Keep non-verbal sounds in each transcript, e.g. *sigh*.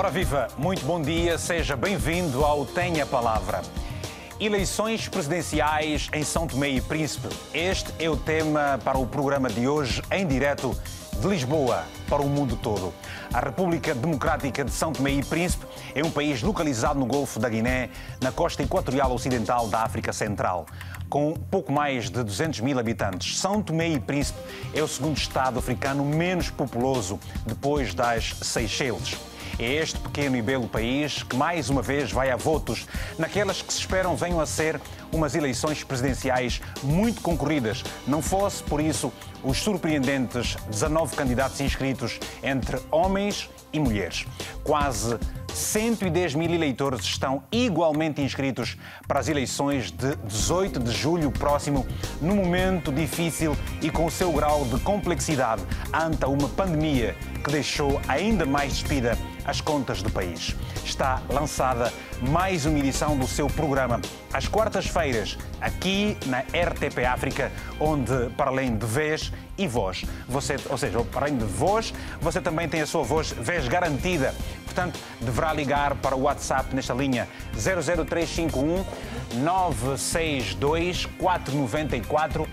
Ora viva, muito bom dia, seja bem-vindo ao Tenha Palavra. Eleições presidenciais em São Tomé e Príncipe. Este é o tema para o programa de hoje, em direto de Lisboa para o mundo todo. A República Democrática de São Tomé e Príncipe é um país localizado no Golfo da Guiné, na costa equatorial ocidental da África Central. Com pouco mais de 200 mil habitantes, São Tomé e Príncipe é o segundo Estado africano menos populoso depois das Seychelles. É este pequeno e belo país que mais uma vez vai a votos naquelas que se esperam venham a ser umas eleições presidenciais muito concorridas. Não fosse, por isso, os surpreendentes 19 candidatos inscritos entre homens e mulheres. Quase 110 mil eleitores estão igualmente inscritos para as eleições de 18 de julho próximo, num momento difícil e com o seu grau de complexidade ante uma pandemia que deixou ainda mais despida as contas do país. Está lançada mais uma edição do seu programa às quartas-feiras, aqui na RTP África, onde, para além de vez e voz, você, ou seja, para além de voz, você também tem a sua voz, vez garantida. Portanto, deverá ligar para o WhatsApp nesta linha 00351 962 494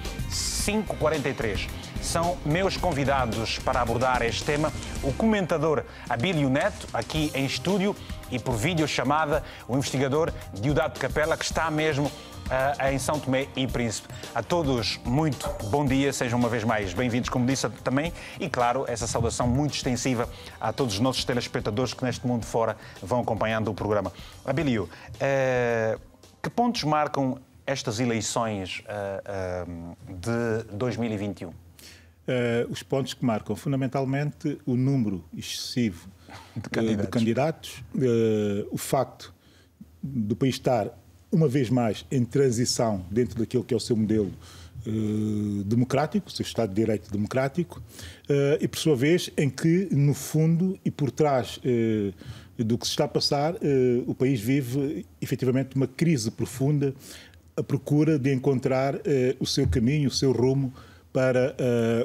543 são meus convidados para abordar este tema o comentador Abílio Neto, aqui em estúdio, e por videochamada, o investigador Diodato Capela, que está mesmo em São Tomé e Príncipe. A todos, muito bom dia, sejam uma vez mais bem-vindos, como disse também, e claro, essa saudação muito extensiva a todos os nossos telespectadores que neste mundo fora vão acompanhando o programa. Abílio, uh, que pontos marcam estas eleições uh, de 2021? Uh, os pontos que marcam fundamentalmente o número excessivo *laughs* de candidatos, de candidatos uh, o facto do país estar uma vez mais em transição dentro daquilo que é o seu modelo uh, democrático, o seu Estado de Direito democrático, e por sua vez em que, no fundo e por trás do que se está a passar, o país vive efetivamente uma crise profunda à procura de encontrar o seu caminho, o seu rumo para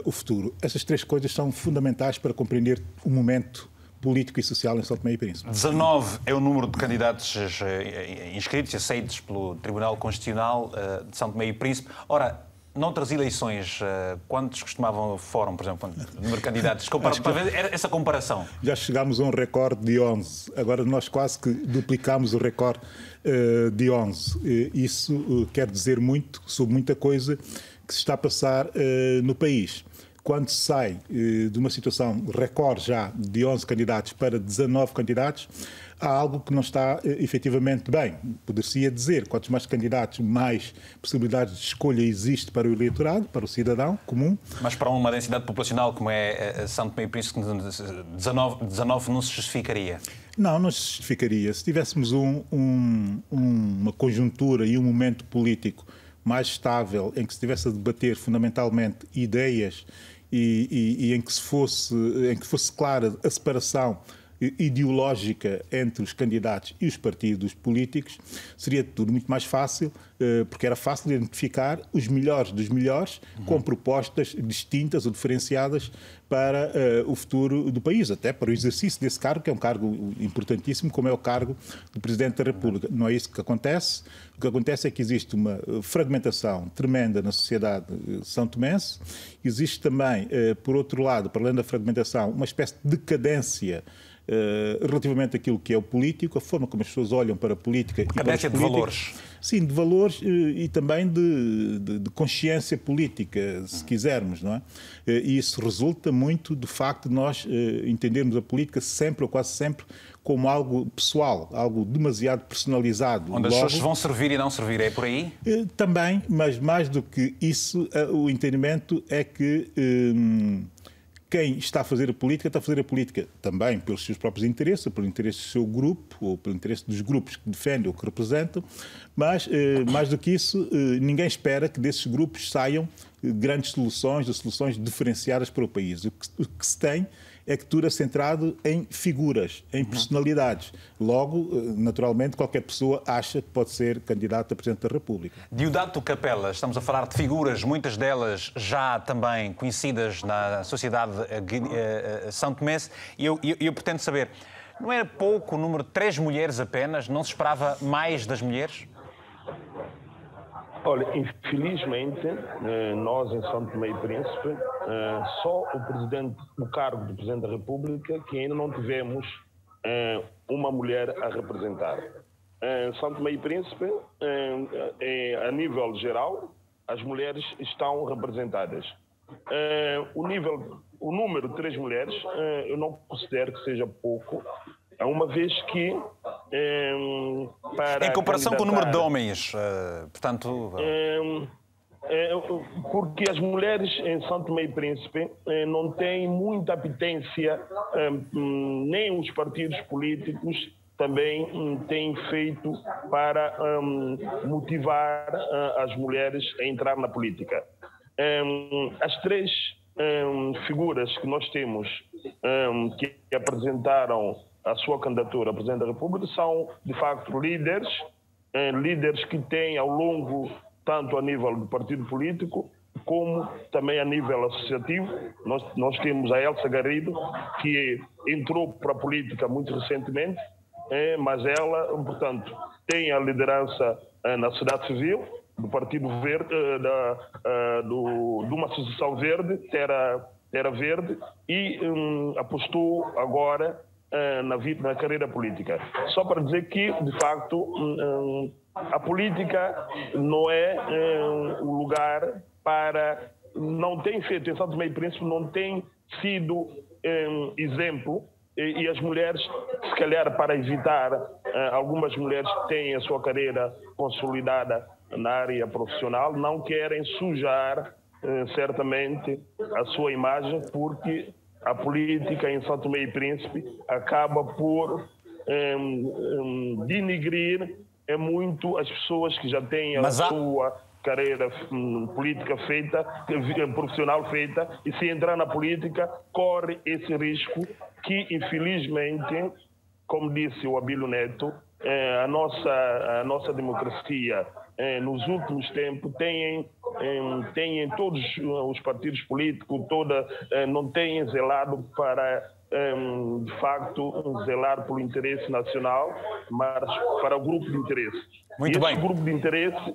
o futuro. Essas três coisas são fundamentais para compreender o momento político e social em São Tomé e Príncipe. 19 é o número de candidatos eh, inscritos e aceitos pelo Tribunal Constitucional uh, de São Tomé e Príncipe. Ora, noutras eleições, quantos costumavam foram, por exemplo, número de candidatos? *laughs* Compara para ver essa comparação. Já chegámos a um recorde de 11. Agora nós quase que duplicamos o recorde uh, de 11. isso uh, quer dizer muito sobre muita coisa que se está a passar no país. Quando se sai uh, de uma situação recorde já de 11 candidatos para 19 candidatos, há algo que não está uh, efetivamente bem. Poder-se dizer, quantos mais candidatos, mais possibilidades de escolha existe para o eleitorado, para o cidadão comum. Mas para uma densidade populacional como é São Tomé e Príncipe, 19, 19 não se justificaria? Não, não se justificaria. Se tivéssemos um, um, uma conjuntura e um momento político mais estável, em que se estivesse a debater fundamentalmente ideias e, e, e, em que se fosse em que fosse clara a separação ideológica entre os candidatos e os partidos políticos, seria tudo muito mais fácil, eh, porque era fácil identificar os melhores dos melhores, uhum. com propostas distintas ou diferenciadas para uh, o futuro do país, até para o exercício desse cargo, que é um cargo importantíssimo, como é o cargo do Presidente da República. Não é isso que acontece. O que acontece é que existe uma eh, fragmentação tremenda na sociedade são tomense. Existe também, por outro lado, para além da fragmentação, uma espécie de decadência uh, relativamente àquilo que é o político, a forma como as pessoas olham para a política. Decadência de valores. Sim, de valores e também de, de, de, consciência política, se quisermos, não é? E isso resulta muito do facto de nós entendermos a política sempre ou quase sempre como algo pessoal, algo demasiado personalizado. Onde as pessoas vão servir e não servir, é por aí? Eh, também, mas mais do que isso, eh, o entendimento é que hum, quem está a fazer a política está a fazer a política também pelos seus próprios interesses, pelo interesse do seu grupo, ou pelo interesse dos grupos que defendem ou que representam, mas mais do que isso, ninguém espera que desses grupos saiam grandes soluções, ou soluções diferenciadas para o país. O que, o que se tem é que tudo é centrado em figuras, em personalidades. Logo, eh, naturalmente, qualquer pessoa acha que pode ser candidato a Presidente da República. Diodato Capela, estamos a falar de figuras, muitas delas já também conhecidas na sociedade uh, uh, São Tomé, e eu, eu, eu pretendo saber, Não é pouco o número de três mulheres apenas? Não se esperava mais das mulheres? Olha, infelizmente, eh, nós em São Tomé e Príncipe, eh, só o presidente, o cargo de Presidente da República, que ainda não tivemos eh, uma mulher a representar. São Tomé e Príncipe, a nível geral, as mulheres estão representadas. O nível, o número de três mulheres, eu não considero que seja pouco, uma vez que para em comparação com o número de homens, uh, portanto um, é, porque as mulheres em Santo Tomé e Príncipe eh, não têm muita apetência, hum, nem os partidos políticos também hum, têm feito para hum, motivar eh, as mulheres a entrar na política. As três figuras que nós temos que apresentaram a sua candidatura a Presidente da República são, de facto, líderes, eh, líderes que têm ao longo, tanto a nível do partido político, como também a nível associativo. Nós, nós temos a Elsa Garrido, que entrou para a política muito recentemente, eh, mas ela, portanto, tem a liderança eh, na sociedade civil, do Partido Verde, eh, da, eh, do, de uma associação verde, Terra, Terra Verde, e um, apostou agora na vida, na carreira política. Só para dizer que, de facto, hum, a política não é o hum, lugar para. Não tem feito, em Santo Meio Príncipe, não tem sido exemplo e, as mulheres, se calhar para evitar, eh, algumas mulheres têm a sua carreira consolidada na área profissional, não querem sujar eh, certamente a sua imagem, porque a política em São Tomé e Príncipe acaba por um, um, denigrir é muito as pessoas que já têm a Mas sua carreira um, política feita, profissional feita, e se entrar na política, corre esse risco que, infelizmente, como disse o Abílio Neto, eh, a, nossa, a nossa democracia eh, nos últimos tempos têm, eh, têm todos os partidos políticos, toda, eh, não têm zelado para de facto zelar pelo interesse nacional, mas para o grupo de interesse. Muito e bem. grupo de interesse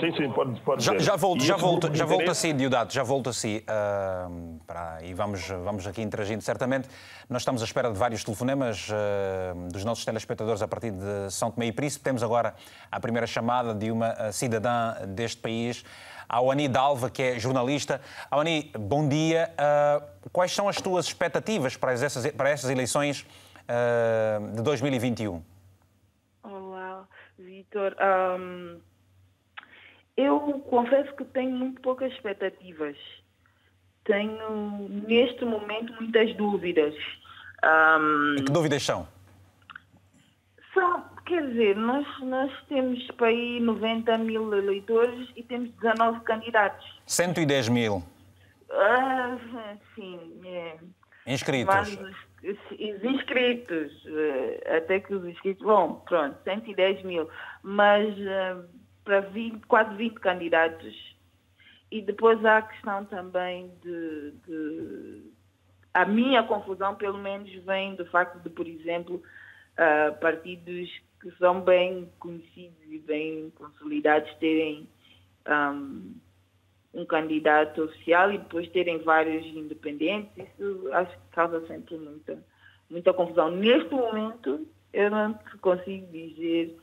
Sim, sim, pode, pode já, já volto, já volto, já volto assim, Diodato, já volto assim. Uh, para, e vamos, vamos aqui interagindo certamente. Nós estamos à espera de vários telefonemas uh, dos nossos telespectadores a partir de São Tomé e Príncipe. Temos agora a primeira chamada de uma ah, cidadã deste país, a Awani Dalva, que é jornalista. Awani, bom dia. Uh, quais são as tuas expectativas para essas, para essas eleições de 2021? Olá, Vitor. Um eu confesso que tenho muito poucas expectativas. Tenho, neste momento, muitas dúvidas. Um, que dúvidas são? São, quer dizer, nós, nós temos para aí 90 mil eleitores e temos 19 candidatos. 110 mil? Ah, sim. É. Inscritos? os inscritos, eh, até que os inscritos, bom, pronto, 110 mil. Mas uh, para 20, quase 20 candidatos. E depois há a questão também de, de a minha confusão, pelo menos, vem do facto de, por exemplo, uh, partidos que são bem conhecidos e bem consolidados terem um, um, candidato oficial e depois terem vários independentes. Isso acho que causa sempre muita, muita confusão. Neste momento, eu não consigo dizer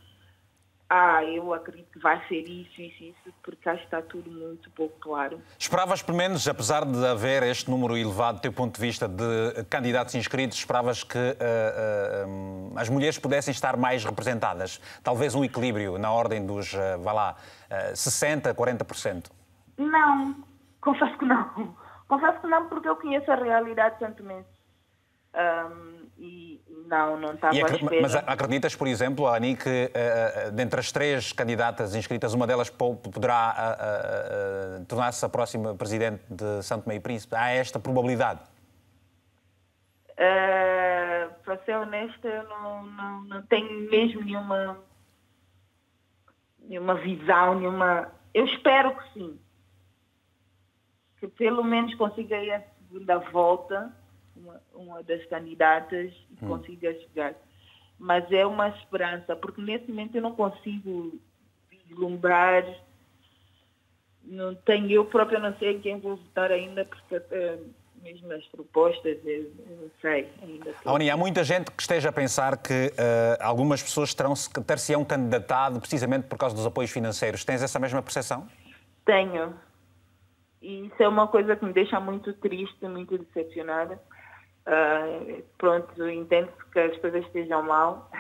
ah, eu acredito que vai ser isso, isso, isso, porque acho que está tudo muito pouco claro. Esperavas, pelo menos, apesar de haver este número elevado do teu ponto de vista de candidatos inscritos, esperavas que uh, uh, as mulheres pudessem estar mais representadas? Talvez um equilíbrio na ordem dos, uh, vá lá, uh, 60%, 40%? Não, confesso que não. *laughs* Confesso que não, porque eu conheço a realidade tanto mesmo. Um, e não, não estava espera. Mas acreditas, por exemplo, Ani, que uh, dentre as três candidatas inscritas, uma delas poderá uh, uh, tornar-se a próxima presidente de Santo Tomé e Príncipe? Há esta probabilidade? para ser honesta, eu não, não, não tenho mesmo nenhuma, nenhuma visão, nenhuma... Eu espero que sim. Que pelo menos consiga ir a segunda volta uma, uma das candidatas e hum. consiga chegar. Mas é uma esperança, porque nesse momento eu não consigo vislumbrar, não tenho, eu própria não sei quem vou votar ainda, porque uh, mesmo as propostas, eu, não sei ainda. Aoni, há muita gente que esteja a pensar que uh, algumas pessoas terão, ter-se-ão candidatado precisamente por causa dos apoios financeiros. Tens essa mesma percepção? Tenho. E isso é uma coisa que me deixa muito triste, muito decepcionada. Uh, pronto, entendo que as coisas estejam mal,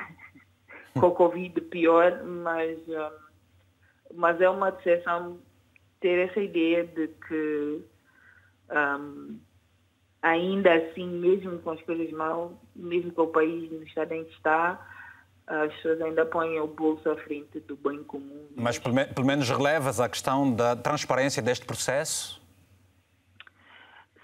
*laughs* com o Covid pior, mas, uh, mas é uma decepção ter essa ideia de que um, ainda assim, mesmo com as coisas mal, mesmo com o país no estado em que está, as pessoas ainda põem o bolso à frente do bem comum. Mas pelo, pelo menos relevas a questão da transparência deste processo?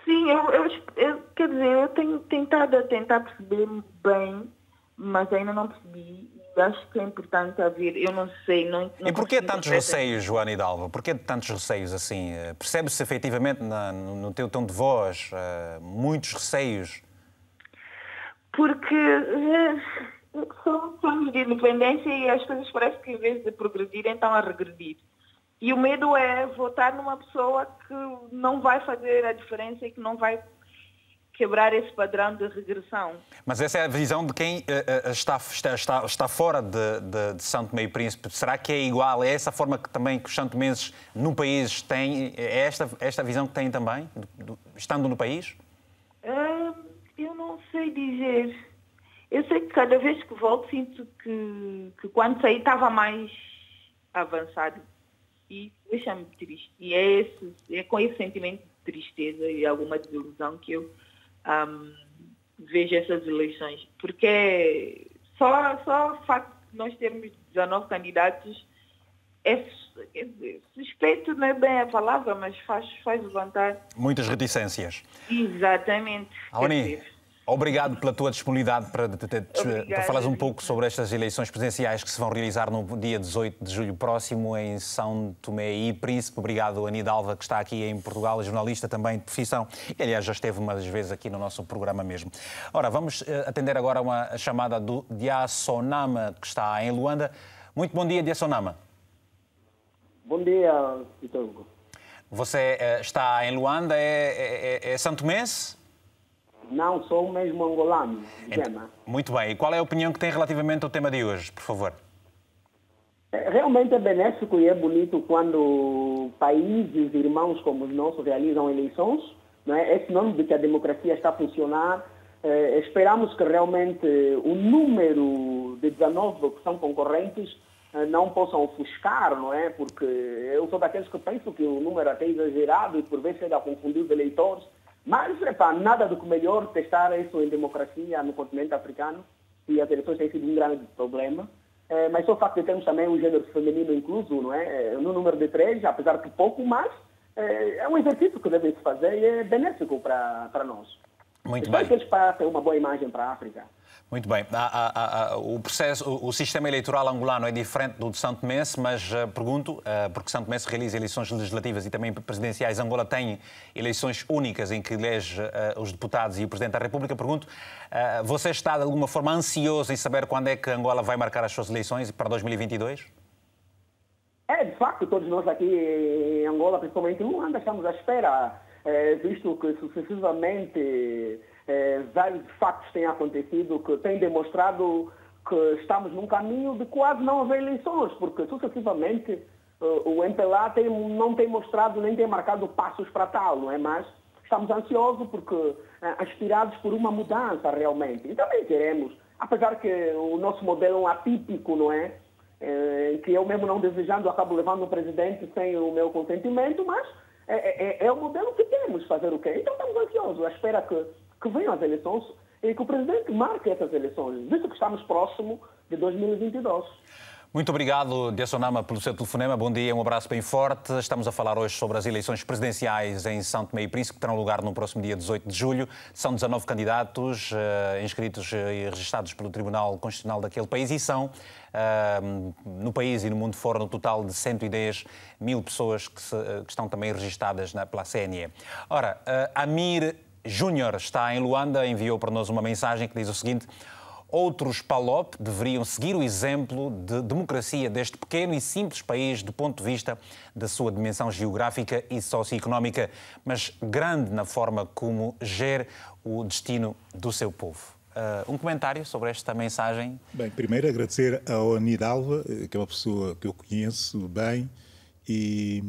Sim, eu, eu, eu, quer dizer, eu tenho tentado tentar perceber bem, mas ainda não percebi. E acho que é importante haver, eu não sei. Não, não e porquê tantos receios, Joana Hidalgo? Porquê tantos receios assim? Eh, percebe-se efetivamente na, no teu tom de voz uh, muitos receios? Porque. Uh, são anos de independência e as coisas parecem que, em vez de progredirem, estão a regredir. E o medo é votar numa pessoa que não vai fazer a diferença e que não vai quebrar esse padrão de regressão. Mas essa é a visão de quem uh, está, está, está fora de, de, de Santo Meio Príncipe. Será que é igual? É essa forma que também que os santomenses no país têm? É esta, esta visão que têm também, do, estando no país? Uh, eu não sei dizer. Eu sei que cada vez que volto sinto que, que quando saí estava mais avançado e deixa-me triste. E é, esse, é com esse sentimento de tristeza e alguma desilusão que eu um, vejo essas eleições. Porque só, só o facto de nós termos 19 candidatos é, é suspeito, não é bem a palavra, mas faz, faz levantar. Muitas reticências. Exatamente. Aoni, Obrigado pela tua disponibilidade para, para falares um pouco sobre estas eleições presidenciais que se vão realizar no dia 18 de julho próximo em São Tomé e Príncipe. Obrigado, Anida Alva, que está aqui em Portugal, é jornalista também de profissão e, aliás, já esteve umas vezes aqui no nosso programa mesmo. Ora, vamos eh, atender agora uma chamada do Diasonama, que está em Luanda. Muito bom dia, Diasonama. Bom dia, Vitor Você eh, está em Luanda, é, é, é São Tomense? Não, sou mesmo angolano, Gema. Muito bem. E qual é a opinião que tem relativamente ao tema de hoje, por favor? É, realmente é benéfico e é bonito quando países irmãos como os nossos realizam eleições. Não é? é sinônimo de que a democracia está a funcionar. É, esperamos que realmente o número de 19 que são concorrentes é, não possam ofuscar, não é? Porque eu sou daqueles que pensam que o número é até exagerado e por vezes chega a confundir os eleitores. Mas, epa, nada do que melhor testar isso em democracia no continente africano, e as eleições têm sido um grande problema. É, mas só o facto de termos também um gênero feminino incluso, não é? é no número de três, apesar de pouco, mas é, é um exercício que deve se fazer e é benéfico para nós. Muito Espero bem. que eles passem uma boa imagem para a África. Muito bem. o, processo, o, sistema eleitoral angolano é diferente do de São Tomé, mas uh, pergunto, uh, porque São Tomé realiza eleições legislativas e também presidenciais, Angola tem eleições únicas em que elege uh, os deputados e o Presidente da República. Pergunto, você está de alguma forma ansioso em saber quando é que Angola vai marcar as suas eleições para 2022? É, de facto, todos nós aqui em Angola, principalmente em Luanda, estamos à espera, visto que sucessivamente é, vários fatos têm acontecido que têm demonstrado que estamos num caminho de quase não haver eleições, porque sucessivamente o MPLA tem, não tem mostrado nem tem marcado passos para tal, não é? Mas estamos ansiosos porque aspirados por uma mudança realmente. E também queremos, apesar que o nosso modelo é um atípico, não é? é que eu mesmo não desejando acabo levando o presidente sem o meu consentimento, mas é, é, é o modelo que temos fazer o quê? Então estamos ansiosos, à espera que que venham as eleições e que o presidente marque essas eleições, visto que estamos próximo de 2022. Muito obrigado, Diasonama, pelo seu telefonema. Bom dia, um abraço bem forte. Estamos a falar hoje sobre as eleições presidenciais em São Tomé e Príncipe, que terão lugar no próximo dia 18 de julho. São 19 candidatos uh, inscritos e registados pelo Tribunal Constitucional daquele país e são, uh, no país e no mundo fora, no total de 110 mil pessoas que, se, uh, que estão também registadas na, pela CNE. Ora, Amir Júnior está em Luanda, enviou para nós uma mensagem que diz o seguinte: Outros PALOP deveriam seguir o exemplo de democracia deste pequeno e simples país do ponto de vista da sua dimensão geográfica e socioeconómica, mas grande na forma como gere o destino do seu povo. Uh, um comentário sobre esta mensagem? Bem, primeiro agradecer ao Anidalva, eh, que é uma pessoa que eu conheço bem, e,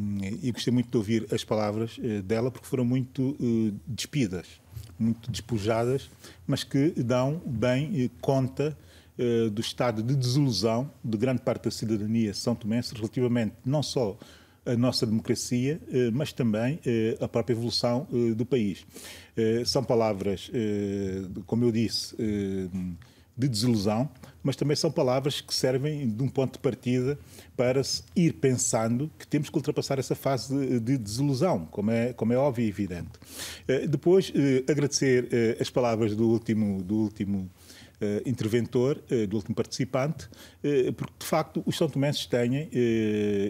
e gostei muito de ouvir as palavras uh, dela, porque foram muito uh, despidas muito despojadas, mas que dão bem eh, conta eh, do estado de desilusão de grande parte da cidadania são tomense relativamente não só a nossa democracia, eh, mas também a própria evolução do país. São palavras, como eu disse, de desilusão, mas também são palavras que servem de um ponto de partida para ir pensando que temos que ultrapassar essa fase de, de desilusão, como é, como é óbvio e evidente. Uh, depois, uh, agradecer uh, as palavras do último, do último interventor, do último participante, porque de facto os são tomenses têm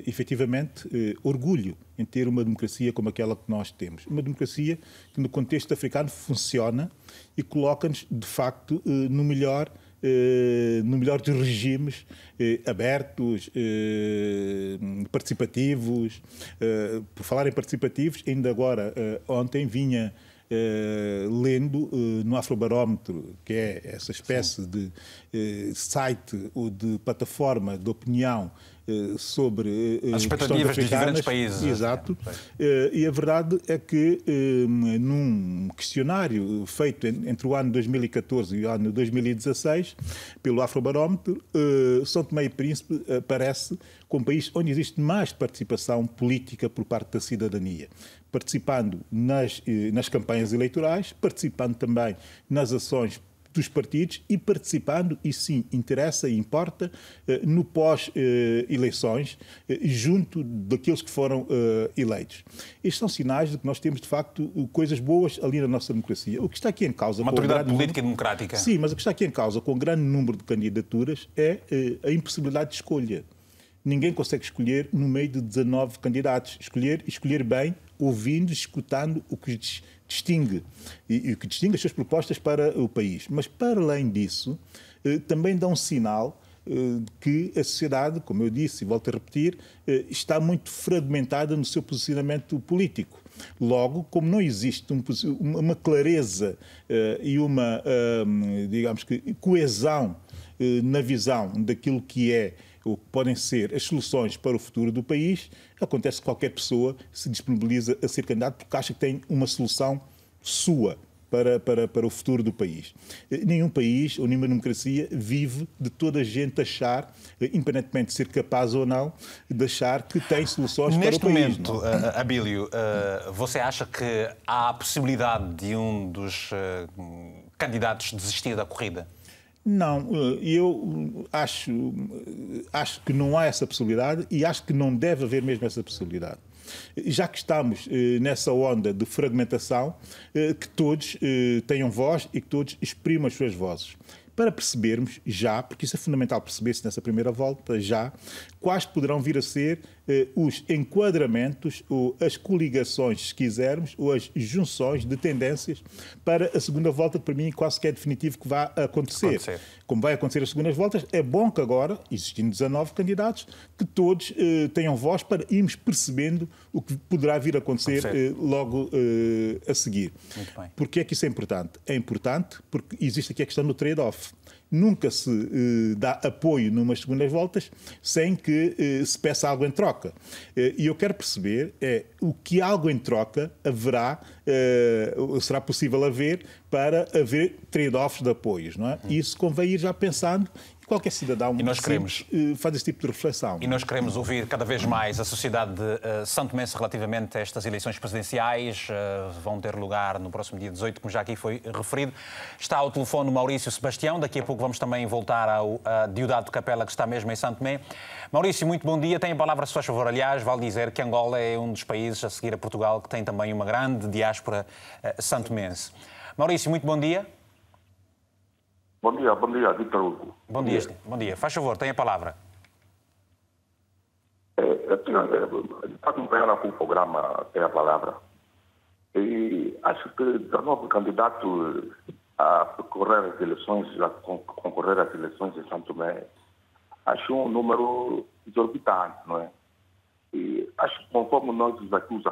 efetivamente orgulho em ter uma democracia como aquela que nós temos. Uma democracia que no contexto africano funciona e coloca-nos de facto no melhor eh, no melhor dos regimes eh, abertos, eh, participativos. Por falar em participativos, ainda agora, ontem vinha lendo no Afrobarómetro, que é essa espécie Sim. de site ou de plataforma de opinião eh, sobre eh, as expectativas dos diferentes países. Exato. É, e a verdade é que num questionário feito entre o ano 2014 e o ano 2016 pelo Afrobarómetro, São Tomé e Príncipe aparece como país onde existe mais participação política por parte da cidadania participando nas, nas campanhas eleitorais, participando também nas ações dos partidos e participando, e sim, interessa e importa, eh, no pós-eleições, eh, junto daqueles que foram eh, eleitos. Estes são sinais de que nós temos, de facto, coisas boas ali na nossa democracia. O que está aqui em causa... Uma autoridade política número... democrática. Sim, mas o que está aqui em causa, com um grande número de candidaturas, é a impossibilidade de escolha. Ninguém consegue escolher no meio de 19 candidatos. Escolher, escolher bem, ouvindo, escutando o que distingue e, e que distingue as suas propostas para o país. Mas, para além disso, eh, também dá um sinal eh, que a sociedade, como eu disse e volto a repetir, eh, está muito fragmentada no seu posicionamento político. Logo, como não existe um, uma clareza e uma, digamos que, coesão na visão daquilo que é o que podem ser as soluções para o futuro do país, acontece que qualquer pessoa se disponibiliza a ser candidato porque acha que tem uma solução sua para, para, para o futuro do país. Nenhum país ou nenhuma democracia vive de toda a gente achar, independentemente de ser capaz ou não, de achar que tem soluções Neste para o país. Neste momento, uh, Abílio, uh, você acha que há a possibilidade de um dos uh, candidatos desistir da corrida? Não, eh, eu acho, acho que não há essa possibilidade e acho que não deve haver mesmo essa possibilidade. Já que estamos eh, nessa onda de fragmentação, eh, que todos tenham voz e que todos exprimam as suas vozes para percebermos já, porque isso é fundamental perceber-se nessa primeira volta, já, quais poderão vir a ser eh, os enquadramentos ou as coligações, se quisermos, ou as junções de tendências para a segunda volta, para mim quase que é definitivo que vai acontecer. acontecer. Como vai acontecer as segundas voltas, é bom que agora, existindo 19 candidatos, que todos eh, tenham voz para irmos percebendo o que poderá vir a acontecer eh, logo eh, a seguir. Muito bem. Porquê é que isso é importante? É importante porque existe aqui a questão do trade-off nunca se eh, dá apoio numas segundas voltas sem que eh, se peça algo em troca. Eh, e eu quero perceber é o que algo em troca haverá, será possível haver para haver trade-offs de apoios, não é? Isso convém ir já pensando qualquer cidadão e nós queremos, faz esse tipo de reflexão. E nós queremos ouvir cada vez mais a sociedade de uh, Santo Mense relativamente a estas eleições presidenciais. Uh, vão ter lugar no próximo dia 18, como já aqui foi referido. Está ao telefone Maurício Sebastião. Daqui a pouco vamos também voltar ao uh, Diodado Capela, que está mesmo em Santo Mé. Maurício, muito bom dia. Tem a palavra, se faz favor. Aliás, vale dizer que Angola é um dos países a seguir a Portugal que tem também uma grande diáspora uh, santomense. Maurício, muito bom dia. Bom dia, bom dia, Vitor Hugo. Bom dia, bom dia. Faz favor, tem a palavra. É, eu está acompanhando com o programa, tem a palavra. E acho que 19 candidatos a concorrer às eleições, a concorrer às eleições em Santo Tomé, acho um número exorbitante, não é? E acho que conforme nós aqui os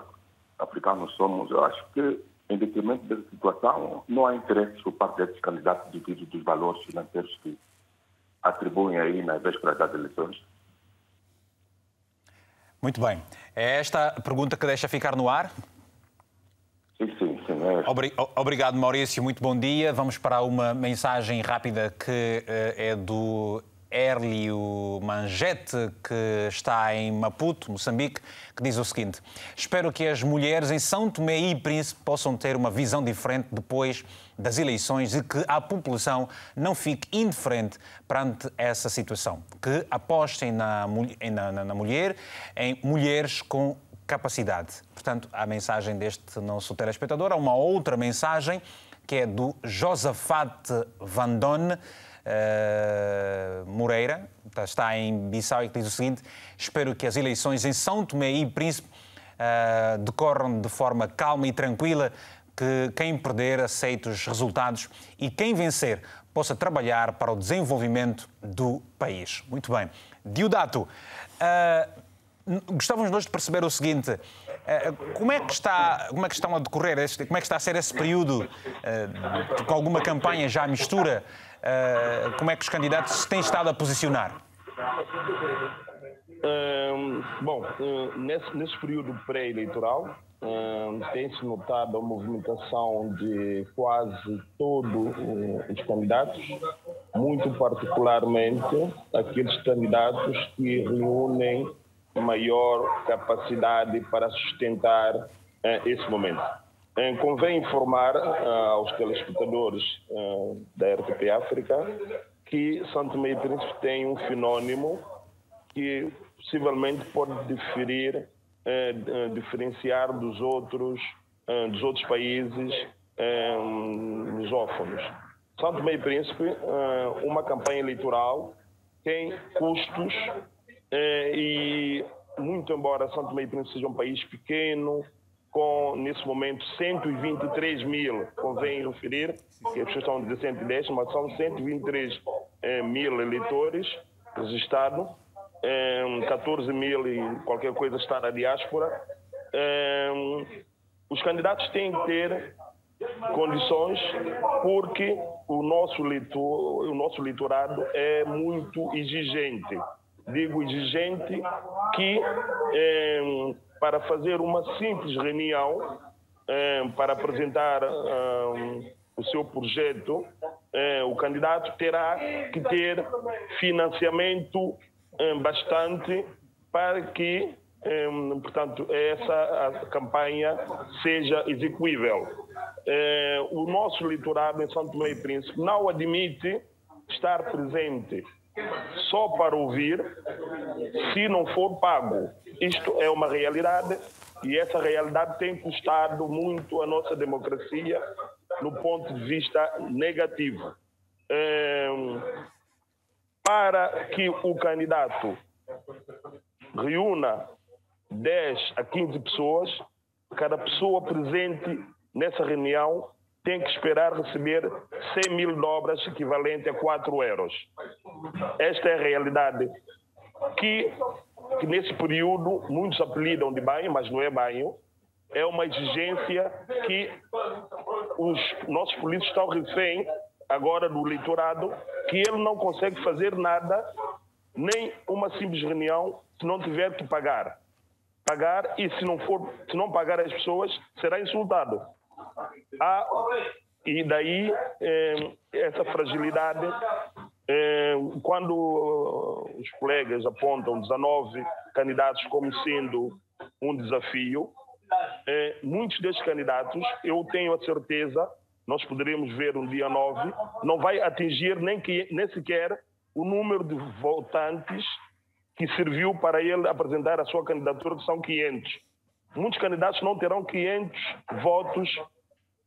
africanos somos, eu acho que em detrimento dessa situação, não há interesse por parte desses candidatos devido dos valores financeiros que atribuem aí nas vésperas das eleições. Muito bem. É esta a pergunta que deixa ficar no ar? Sim, sim, sim. É. Obrigado, Maurício. Muito bom dia. Vamos para uma mensagem rápida que uh, é do Hérlio Mangete, que está em Maputo, Moçambique, que diz o seguinte: Espero que as mulheres em São Tomé e Príncipe possam ter uma visão diferente depois das eleições e que a população não fique indiferente perante essa situação. Que apostem na, na, na, na mulher, em mulheres com capacidade. Portanto, a mensagem deste nosso telespectador. Há uma outra mensagem que é do Josafat Vandone uh, Moreira, está em Bissau, e que diz o seguinte: Espero que as eleições em São Tomé e Príncipe uh, decorram de forma calma e tranquila, que quem perder aceite os resultados e quem vencer possa trabalhar para o desenvolvimento do país. Muito bem. Diodato, uh, gostávamos nós de perceber o seguinte. Como é, que está, como é que estão a decorrer, este, como é que está a ser esse período uh, com alguma campanha já mistura Uh, como é que os candidatos se têm estado a posicionar? Um, bom, uh, nesse, nesse, período pré-eleitoral, um, tem-se notado a movimentação de quase todos os candidatos, muito particularmente aqueles candidatos que reúnem maior capacidade para sustentar uh, esse momento. Eh, convém informar uh, aos telespectadores uh, da RTP África que Santo Meio Príncipe tem um fenômeno que possivelmente pode diferir, diferenciar dos outros, dos outros países lusófonos. Santo Meio Príncipe, uma campanha eleitoral tem custos e, muito embora Santo Meio Príncipe seja um país pequeno, com, nesse momento, 123 mil, convém referir, que as pessoas estão de 110, mas são 123 eh, mil eleitores registrados, eh, 14 mil e qualquer coisa está na diáspora. Eh, os candidatos têm que ter condições porque o nosso, leitor, o nosso leitorado é muito exigente. Digo exigente que eh, para fazer uma simples reunião eh, para apresentar eh, o seu projeto, eh, o candidato terá que ter financiamento bastante para que, portanto, essa campanha seja execuível. o nosso eleitorado em Santo Tomé e Príncipe não admite estar presente só para ouvir se não for pago. Isto é uma realidade e essa realidade tem custado muito a nossa democracia no ponto de vista negativo. para que o candidato reúna 10 a 15 pessoas, cada pessoa presente nessa reunião tem que esperar receber 100 mil dobras, equivalente a 4 euros. Esta é a realidade que, que nesse período muitos apelidam de banho, mas não é banho. É uma exigência que os nossos políticos estão refém agora do eleitorado, que ele não consegue fazer nada, nem uma simples reunião, se não tiver que pagar. Pagar e se não for, se não pagar as pessoas, será insultado. Há, e daí eh, essa fragilidade, eh, quando os colegas apontam 19 candidatos como sendo um desafio, eh, muitos desses candidatos, eu tenho a certeza, nós poderemos ver um dia 9, não vai atingir nem, que, nem sequer o número de votantes que serviu para ele apresentar a sua candidatura, que são 500. Muitos candidatos não terão 500 votos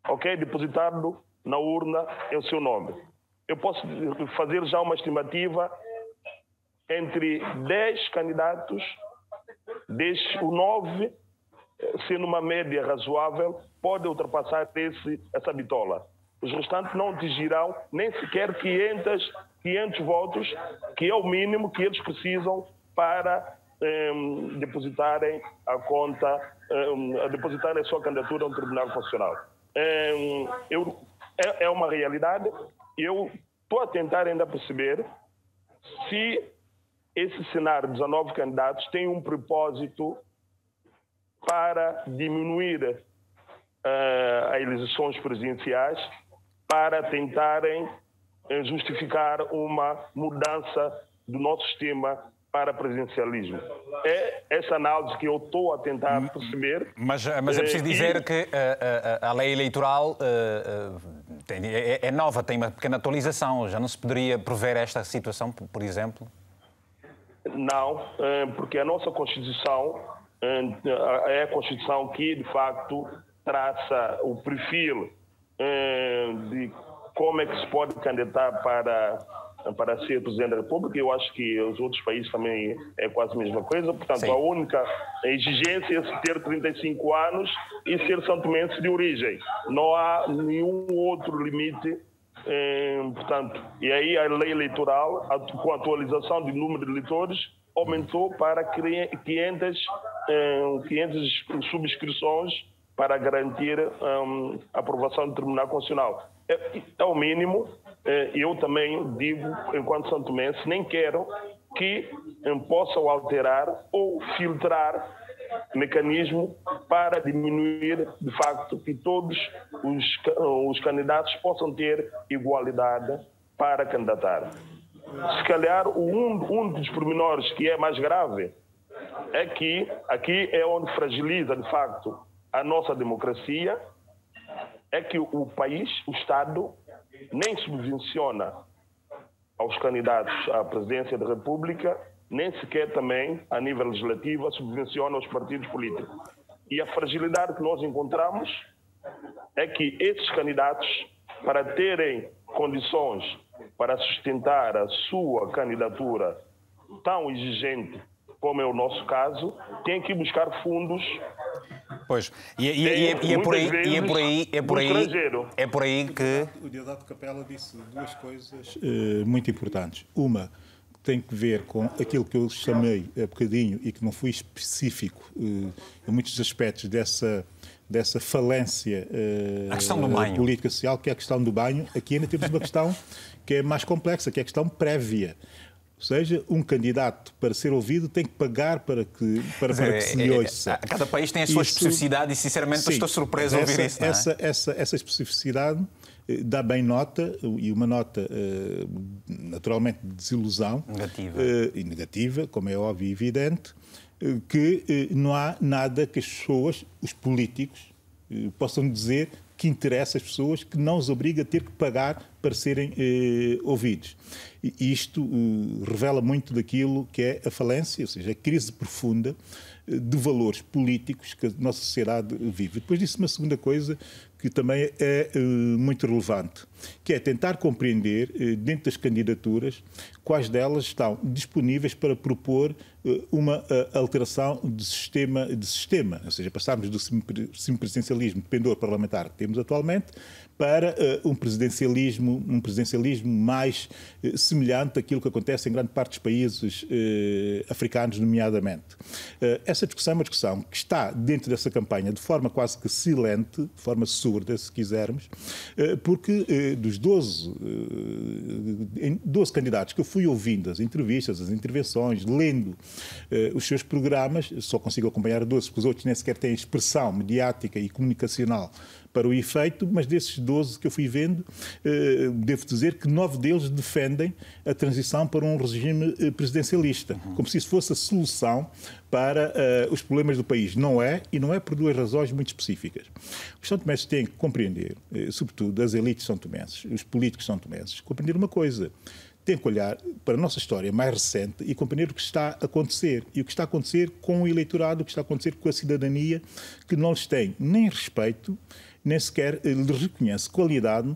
ok, depositado na urna em seu nome. Eu posso fazer já uma estimativa entre 10 candidatos, desde o 9 sendo uma média razoável, pode ultrapassar esse, essa bitola. Os restantes não atingirão nem sequer 500, 500 votos, que é o mínimo que eles precisam para um, depositarem a conta, um, depositarem a sua candidatura no Tribunal Constitucional. Um, eu, é, é uma realidade. Eu estou a tentar ainda perceber se esse cenário de 19 candidatos tem um propósito para diminuir uh, as eleições presidenciais, para tentarem justificar uma mudança do nosso sistema para presidencialismo. É essa análise que eu estou a tentar perceber. Mas, mas é preciso dizer que a, a, a lei eleitoral é, é, nova, tem uma pequena atualização. Já não se poderia prever esta situação, por exemplo? Não, porque a nossa Constituição é a Constituição que, de facto, traça o perfil de como é que se pode candidatar para para ser presidente da República. Eu acho que os outros países também é quase a mesma coisa. Portanto, Sim. a única exigência é ter 35 anos e ser santomense de origem. Não há nenhum outro limite. Eh, portanto, e aí a lei eleitoral, com a atualização do número de eleitores, aumentou para 500, eh, 500 subscrições para garantir um, a aprovação do Tribunal Constitucional. É, é o mínimo eh, eu também digo, enquanto Santo Mense, nem quero que eh, possam alterar ou filtrar mecanismo para diminuir, de facto, que todos os, os candidatos possam ter igualdade para candidatar. Se calhar, um, um dos pormenores que é mais grave é que aqui é onde fragiliza, de facto, a nossa democracia, é que o país, o Estado, nem subvenciona aos candidatos à presidência da República, nem sequer também, a nível legislativo, subvenciona os partidos políticos. E a fragilidade que nós encontramos é que esses candidatos, para terem condições para sustentar a sua candidatura tão exigente como é o nosso caso, têm que buscar fundos Pois, e, e, e, é, e, é, por aí, é por aí, é por aí, é por aí que... O Diodado Capela disse duas coisas uh, muito importantes. Uma tem que ver com aquilo que eu chamei há bocadinho e que não fui específico uh, em muitos aspectos dessa, dessa falência uh, política social, que é a questão do banho. Aqui ainda temos uma questão que é mais complexa, que é a questão prévia. Ou seja, um candidato, para ser ouvido, tem que pagar para que, para, para que se lhe é, ouça. Cada país tem a sua isso, especificidade e, sinceramente, sim, estou surpreso a ouvir isso. É? Essa, essa, essa especificidade eh, dá bem nota, e uma nota eh, naturalmente de desilusão. Negativa. Eh, e negativa, como é óbvio e evidente, que não há nada que as pessoas, os políticos, possam dizer que interessa as pessoas, que não os obriga a ter que pagar para serem eh, ouvidos. E isto eh, revela muito daquilo que é a falência, ou seja, a crise profunda eh, de valores políticos que a nossa sociedade vive. Depois disse uma segunda coisa que também é uh, muito relevante, que é tentar compreender, uh, dentro das candidaturas, quais delas estão disponíveis para propor uh, uma alteração de sistema, de sistema, ou seja, passarmos do semipresidencialismo dependor parlamentar que temos atualmente para uh, um presidencialismo, um presidencialismo mais uh, semelhante àquilo que acontece em grande parte dos países uh, africanos, nomeadamente. essa discussão é uma discussão que está dentro dessa campanha de forma quase que silente, de forma surda, se quisermos, porque dos 12, 12 candidatos que eu fui ouvindo as entrevistas, as intervenções, lendo os seus programas, só consigo acompanhar 12, porque os outros nem sequer têm expressão mediática e comunicacional para o efeito, mas desses 12 que eu fui vendo, eh, devo dizer que nove deles defendem a transição para um regime eh, presidencialista, como se isso fosse a solução para uh, os problemas do país. Não é, e não é por duas razões muito específicas. Os são tomenses têm que compreender, sobretudo as elites são tomenses, os políticos são tomenses, compreender uma coisa tem que olhar para a nossa história mais recente e compreender o que está a acontecer. E o que está a acontecer com o eleitorado, o que está a acontecer com a cidadania, que não lhes tem nem respeito, nem sequer lhe reconhece qualidade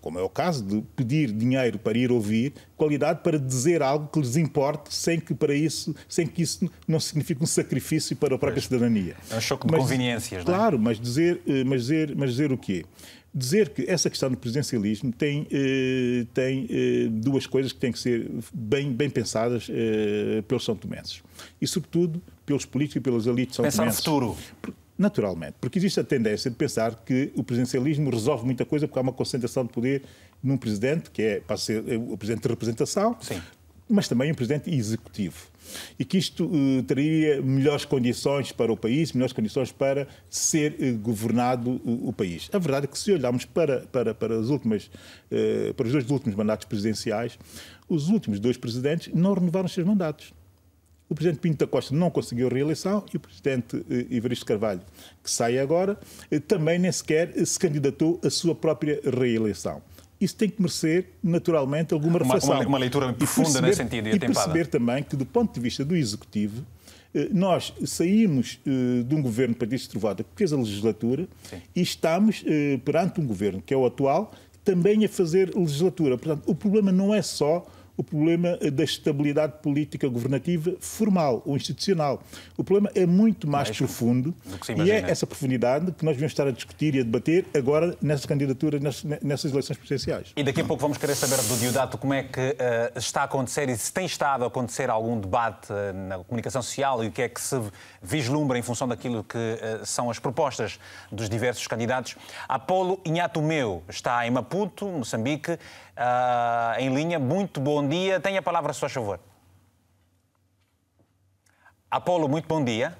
como é o caso de pedir dinheiro para ir ouvir, qualidade para dizer algo que lhes importe, sem que para isso, sem que isso não signifique um sacrifício para a própria cidadania. É um choque de mas, conveniências, não é? Claro, mas dizer, eh, mas dizer, mas dizer o quê? Dizer que essa questão do presidencialismo tem, eh, tem eh, duas coisas que têm que ser bem, bem pensadas pelos são tomenses. E, sobretudo, pelos políticos e pelas elites são Pensar no futuro. Naturalmente, porque existe a tendência de pensar que o presidencialismo resolve muita coisa porque há uma concentração de poder num presidente, que é para ser o presidente de representação, Sim. mas também um presidente executivo. E que isto uh, teria melhores condições para o país, melhores condições para ser uh, governado o, o, país. A verdade é que se olharmos para, para, para, as últimas, uh, para os dois últimos mandatos presidenciais, os últimos dois presidentes não renovaram os seus mandatos. O presidente Pinto da Costa não conseguiu a reeleição e o presidente eh, Evaristo Carvalho, que sai agora, eh, também nem sequer se candidatou à sua própria reeleição isso tem que merecer, naturalmente, alguma reflexão. Uma, uma leitura profunda perceber, nesse sentido e, e perceber também que, do ponto de vista do Executivo, eh, nós saímos de um governo Partido Trovada que fez a legislatura Sim. e estamos perante um governo, que é o atual, também a fazer legislatura. Portanto, o problema não é só o problema da estabilidade política governativa formal ou institucional. O problema é muito mais, profundo e é essa profundidade que nós devemos estar a discutir e a debater agora nessa candidatura, nessas eleições presidenciais. E daqui a pouco vamos querer saber do Diodato como é que uh, está a acontecer e se tem estado a acontecer algum debate uh, na comunicação social e o que é que se vislumbra em função daquilo que uh, são as propostas dos diversos candidatos. Apolo Inhatumeu está em Maputo, Moçambique uh, em linha. Muito bom dia. Tenha a palavra, se faz favor. Apolo, muito bom dia.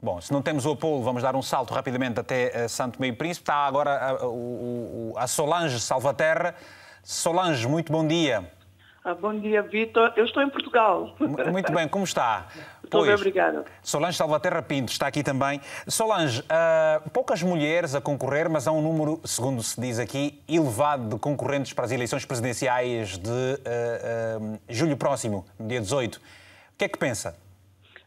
Bom, se não temos o Apolo, vamos dar um salto rapidamente até uh, Santo Meio Príncipe. Está agora uh, a Solange Salvaterra. Solange, muito bom dia. Ah, bom dia, Vitor. Eu estou em Portugal. Muito bem, como está? *laughs* Muito bem, obrigada. Solange Salvaterra Pinto está aqui também. Solange, uh, poucas mulheres a concorrer, mas há um número, segundo se diz aqui, elevado de concorrentes para as eleições presidenciais de uh, uh, julho próximo, dia 18. O que é que pensa?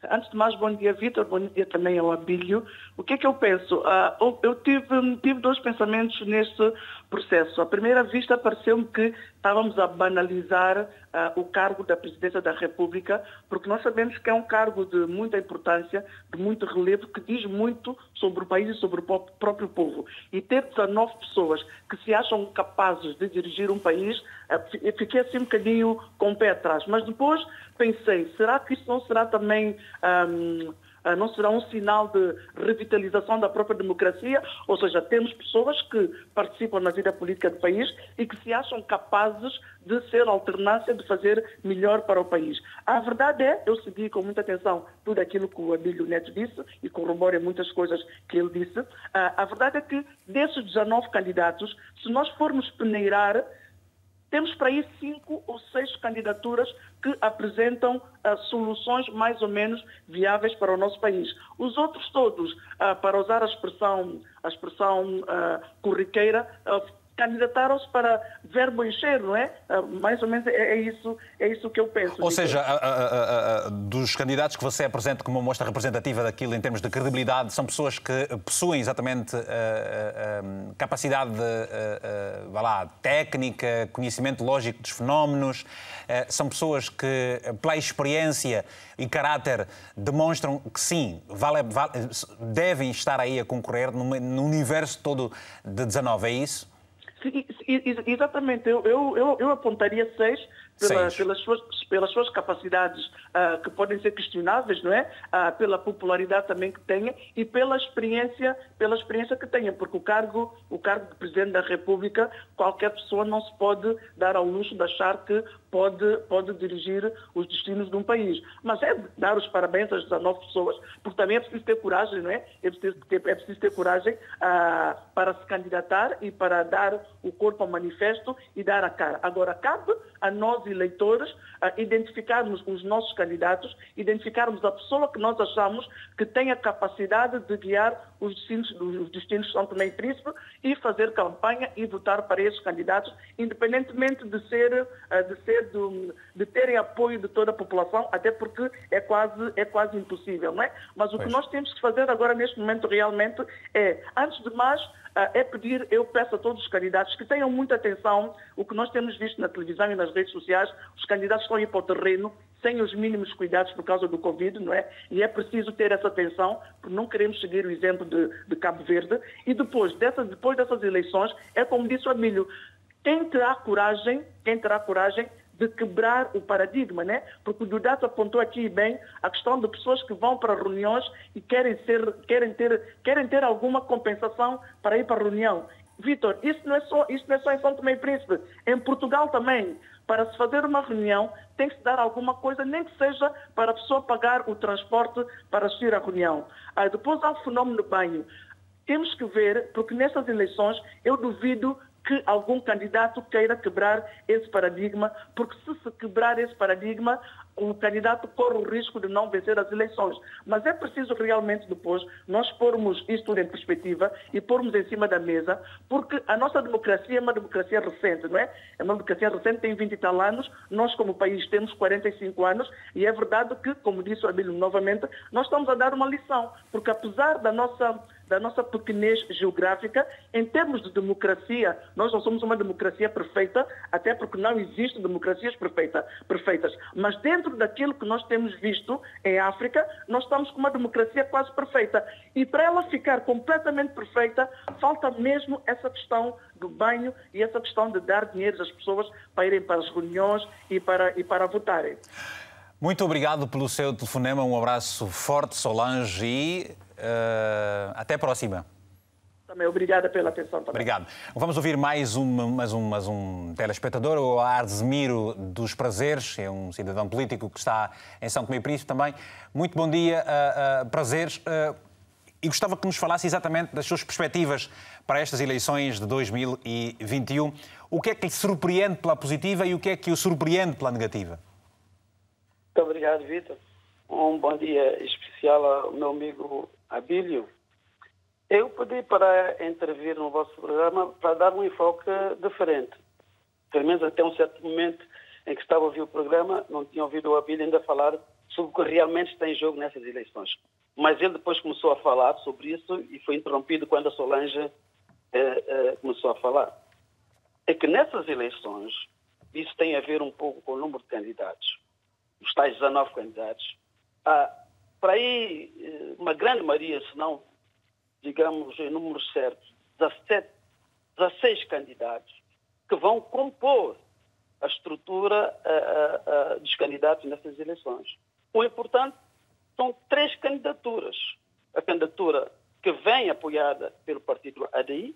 Antes de mais, bom dia, Vitor. Bom dia também ao Abílio. O que é que eu penso? Uh, eu tive, tive dois pensamentos neste processo. À primeira vista, pareceu-me que estávamos a banalizar uh, o cargo da Presidência da República, porque nós sabemos que é um cargo de muita importância, de muito relevo, que diz muito sobre o país e sobre o próprio povo. E ter 19 pessoas que se acham capazes de dirigir um país, uh, fiquei assim um bocadinho com o pé atrás. Mas depois pensei, será que isso não será também... Um, ah, não será um sinal de revitalização da própria democracia, ou seja, temos pessoas que participam na vida política do país e que se acham capazes de ser alternância, de fazer melhor para o país. A verdade é, eu segui com muita atenção tudo aquilo que o Abílio Neto disse e corroboro muitas coisas que ele disse. Ah, a verdade é que desses 19 candidatos, se nós formos peneirar, temos para aí cinco ou seis candidaturas que apresentam uh, soluções mais ou menos viáveis para o nosso país. Os outros todos, uh, para usar a expressão, a expressão uh, corriqueira, candidataram-se para verbo encher, não é? Ah, mais ou menos é, é, isso, é isso que eu penso. Ou seja, a, a, a, dos candidatos que você apresenta como uma mostra representativa daquilo em termos de credibilidade, são pessoas que possuem exatamente a, capacidade de, vá lá, técnica, conhecimento lógico dos fenómenos, são pessoas que, pela experiência e caráter, demonstram que sim, vale, vale, devem estar aí a concorrer no universo todo de 19, é isso? Exatamente, eu, eu, eu, apontaria seis pela, pelas, suas, pelas suas capacidades uh, que podem ser questionáveis, não é? Uh, pela popularidade também que tenha e pela experiência, pela experiência que tenha, porque o cargo, o cargo de Presidente da República, qualquer pessoa não se pode dar ao luxo de achar que pode, pode dirigir os destinos de um país. Mas é dar os parabéns às 19 pessoas, porque também é preciso ter coragem, não é? É preciso ter, é preciso ter coragem ah, para se candidatar e para dar o corpo ao manifesto e dar a cara. Agora, cabe a nós, eleitores, ah, identificarmos os nossos candidatos, identificarmos a pessoa que nós achamos que tem a capacidade de guiar os destinos, os destinos de São Tomé e Príncipe e fazer campanha e votar para esses candidatos, independentemente de ser, ah, de ser de, de, terem apoio de toda a população, até porque é quase, é quase impossível, não é? Mas o pois. que nós temos que fazer agora neste momento realmente é, antes de mais, ah, é pedir, eu peço a todos os candidatos que tenham muita atenção, o que nós temos visto na televisão e nas redes sociais, os candidatos estão a ir para o terreno sem os mínimos cuidados por causa do Covid, não é? E é preciso ter essa atenção, porque não queremos seguir o exemplo de, de Cabo Verde. E depois dessas, depois dessas eleições, é como disse o Abílio, quem terá coragem, quem terá coragem de quebrar o paradigma, né? Porque o Dudato apontou aqui bem a questão de pessoas que vão para reuniões e querem, ser, querem, ter, querem ter alguma compensação para ir para a reunião. Vitor, isso não é só, isso não é só em São Tomé e Príncipe, em Portugal também. Para se fazer uma reunião, tem que se dar alguma coisa, nem que seja para a pessoa pagar o transporte para assistir à reunião. Aí depois há o fenómeno do banho. Temos que ver, porque nessas eleições eu duvido que algum candidato queira quebrar esse paradigma, porque se se quebrar esse paradigma, o candidato corre o risco de não vencer as eleições. Mas é preciso realmente depois nós pormos isto em perspectiva e pormos em cima da mesa, porque a nossa democracia é uma democracia recente, não é? É uma democracia recente, tem 20 e tal anos, nós como país temos 45 anos e é verdade que, como disse o Abílio novamente, nós estamos a dar uma lição, porque apesar da nossa da nossa pequenez geográfica. Em termos de democracia, nós não somos uma democracia perfeita, até porque não existem democracias perfeita, perfeitas. Mas dentro daquilo que nós temos visto em África, nós estamos com uma democracia quase perfeita. E para ela ficar completamente perfeita, falta mesmo essa questão do banho e essa questão de dar dinheiro às pessoas para irem para as reuniões e para, e para votarem. Muito obrigado pelo seu telefonema. Um abraço forte, Solange, e Uh, até a próxima. Também obrigada pela atenção. Também. Obrigado. Vamos ouvir mais um, mais um, mais um telespectador, o Arzemiro dos Prazeres, é um cidadão político que está em São Tomé e Príncipe também. Muito bom dia, uh, uh, Prazeres. e gostava que nos falasse exatamente das suas perspectivas para estas eleições de 2021. O que é que lhe surpreende pela positiva e o que é que o surpreende pela negativa? Muito obrigado, Vitor. Um bom dia especial ao meu amigo Abílio. Eu pedi para intervir no vosso programa para dar um enfoque diferente. Pelo menos até um certo momento em que estava a ouvir o programa, não tinha ouvido o Abílio ainda falar sobre o que realmente está em jogo nessas eleições. Mas ele depois começou a falar sobre isso e foi interrompido quando a Solange eh, eh, começou a falar. É que nessas eleições, isso tem a ver um pouco com o número de candidatos. Os tais 19 candidatos ah, para aí, eh, uma grande maioria, se não, digamos, em número certo, 17, 16 candidatos que vão compor a estrutura uh, uh, dos candidatos nessas eleições. O importante são três candidaturas. A candidatura que vem apoiada pelo partido ADI,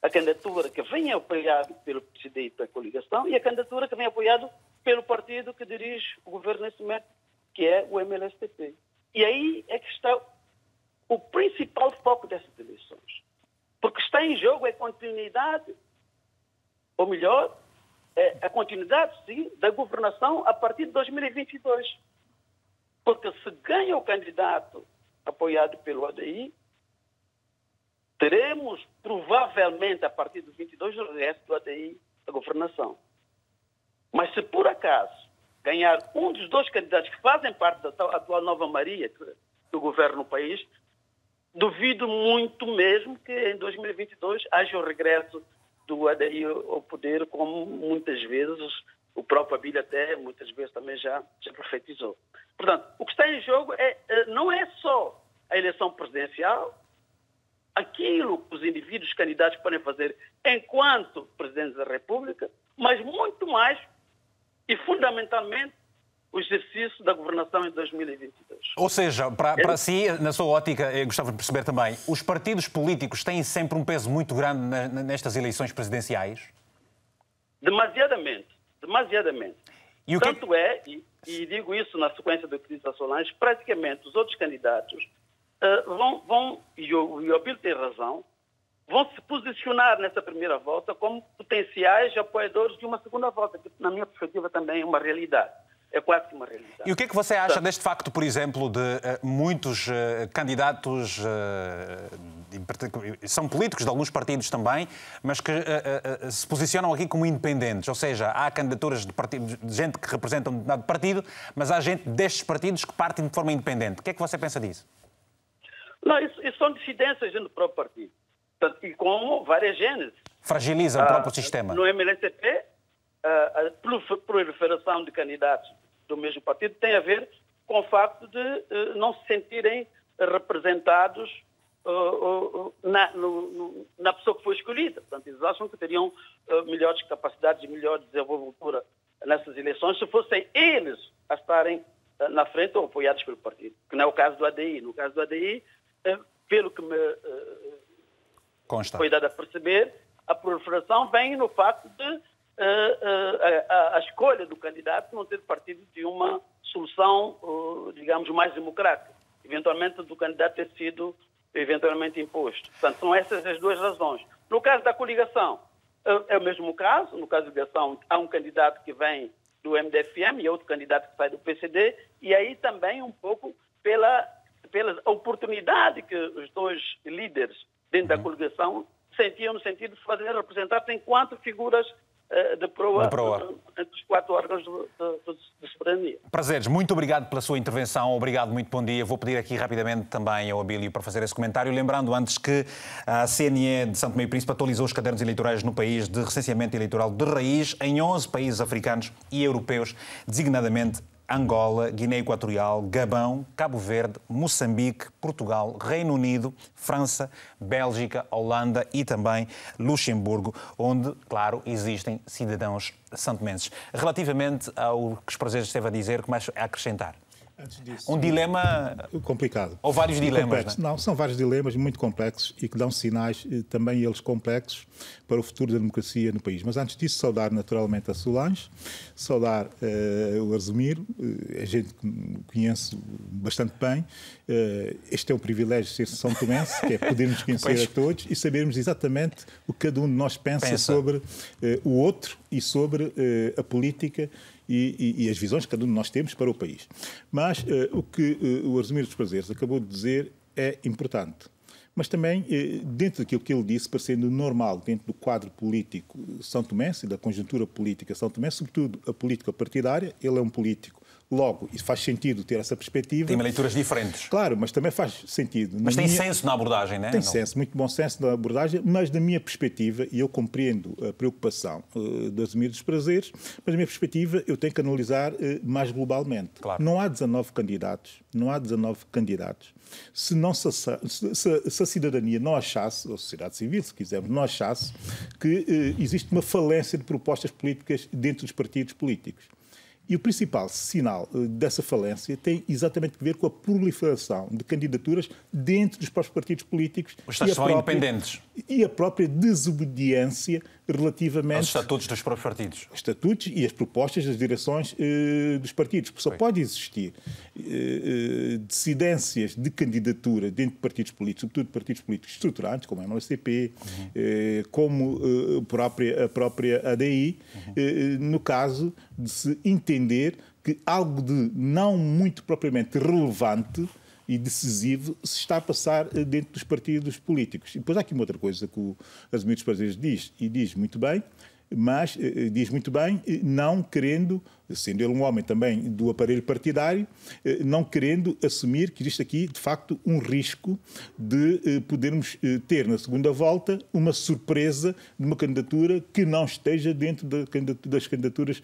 a candidatura que vem apoiada pelo PCD da coligação e a candidatura que vem apoiada pelo partido que dirige o governo nesse momento, que é o MLSTP. E aí é que está o principal foco dessas eleições. Porque está em jogo a continuidade, ou melhor, é a continuidade, sim, da governação a partir de 2022. Porque se ganha o candidato apoiado pelo ADI, teremos provavelmente a partir de 22 o resto do ADI a governação. Mas se por acaso ganhar um dos dois candidatos que fazem parte da atual nova Maria do governo no país, duvido muito mesmo que em 2022 haja o regresso do ADI ao poder, como muitas vezes o próprio Abílio até muitas vezes também já, já profetizou. Portanto, o que está em jogo é, é não é só a eleição presidencial, aquilo que os indivíduos candidatos podem fazer enquanto presidentes da República, mas muito mais e, fundamentalmente, o exercício da governação em 2022. Ou seja, para, para si, na sua ótica, eu gostava de perceber também, os partidos políticos têm sempre um peso muito grande nestas eleições presidenciais? Demasiadamente, demasiadamente. E o Tanto que... é, e, e, digo isso na sequência do que disse a Solange, praticamente os outros candidatos uh, vão, vão, e o, e o Abílio tem razão, vão se posicionar nessa primeira volta como potenciais apoiadores de uma segunda volta, que na minha perspectiva também é uma realidade. É quase uma realidade. E o que é que você acha deste facto, por exemplo, de uh, muitos uh, candidatos, uh, são políticos de alguns partidos também, mas que se posicionam aqui como independentes? Ou seja, há candidaturas de, partido, de gente que representa um determinado partido, mas há gente destes partidos que partem de forma independente. O que é que você pensa disso? Não, isso, isso são dissidências dentro do próprio partido. e com várias gêneses. Fragiliza o próprio sistema. No MLSTP, a proliferação de candidatos do mesmo partido tem a ver com o facto de uh, não se sentirem representados uh, uh, na, no, na, pessoa que foi escolhida. Portanto, eles acham que teriam melhores capacidades e melhor desenvoltura nessas eleições se fossem eles a estarem na frente ou apoiados pelo partido, que não é o caso do ADI. No caso do ADI, pelo que me Consta. foi dado a perceber, a proliferação vem no facto de a, a, escolha do candidato não ter partido de uma solução, digamos, mais democrática. Eventualmente, do candidato ter sido eventualmente imposto. Portanto, são essas as duas razões. No caso da coligação, é, é o mesmo caso. No caso da coligação, há um candidato que vem do MDFM e outro candidato que sai do PCD, e aí também um pouco pela, pela oportunidade que os dois líderes dentro da uhum. coligação sentiam no sentido de fazer representar-se enquanto figuras eh, de proa, de proa. entre os quatro órgãos de, de, de, soberania. Prazeres, muito obrigado pela sua intervenção, obrigado, muito bom dia. Vou pedir aqui rapidamente também ao Abílio para fazer esse comentário, lembrando antes que a CNE de Santo Meio Príncipe atualizou os cadernos eleitorais no país de recenseamento eleitoral de raiz em 11 países africanos e europeus, designadamente Angola, Guiné Equatorial, Gabão, Cabo Verde, Moçambique, Portugal, Reino Unido, França, Bélgica, Holanda e também Luxemburgo, onde, claro, existem cidadãos santomenses. Relativamente ao que os prazeres esteve a dizer, começo a acrescentar. Disso, um dilema complicado. Ou vários dilemas. Não, é? não, são vários dilemas muito complexos e que dão sinais, eh, também eles complexos, para o futuro da democracia no país. Mas antes disso, saudar naturalmente a Solange, saudar uh, o Arzumiro, uh, a gente que conheço bastante bem. Uh, este é um privilégio ser São Tomense, que é podermos *laughs* conhecer pois. a todos e sabermos exatamente o que cada um de nós pensa, pensa. sobre o outro e sobre a política e, e, e, as visões que cada um de nós temos para o país. Mas uh, o que uh, o Arsemiro dos Prazeres acabou de dizer é importante. Mas também, uh, dentro daquilo que ele disse, parecendo normal, dentro do quadro político São Tomé, e da conjuntura política São Tomé, sobretudo a política partidária, ele é um político Logo, isso faz sentido ter essa perspectiva. Tem leituras diferentes. Claro, mas também faz sentido. Mas tem minha... senso na abordagem, não é? Tem senso, muito bom senso na abordagem, mas da minha perspectiva, e eu compreendo a preocupação uh, das Emir dos Prazeres, mas da minha perspectiva eu tenho que analisar uh, mais globalmente. Claro. Não há 19 candidatos, não há 19 candidatos. Se, não se, se, se a cidadania não achasse, ou a sociedade civil, se quisermos, não achasse que uh, existe uma falência de propostas políticas dentro dos partidos políticos. E o principal sinal eh, dessa falência tem exatamente a ver com a proliferação de candidaturas dentro dos próprios partidos políticos. Os estados são independentes. E a própria desobediência relativamente... Aos estatutos dos próprios partidos. Os estatutos e as propostas das direções uh, dos partidos. Porque só Foi. pode existir uh, dissidências de candidatura dentro de partidos políticos, sobretudo partidos políticos estruturantes, como a MLCP, uhum. uh, como a própria, a própria ADI, uhum. no caso de se entender que algo de não muito propriamente relevante e decisivo se está a passar eh, dentro dos partidos políticos. E depois há aqui uma outra coisa que o Asmir dos Prazeres diz, e diz muito bem, mas eh, diz muito bem, eh, não querendo, sendo ele um homem também do aparelho partidário, não querendo assumir que existe aqui, de facto, um risco de podermos ter na segunda volta uma surpresa de uma candidatura que não esteja dentro das candidaturas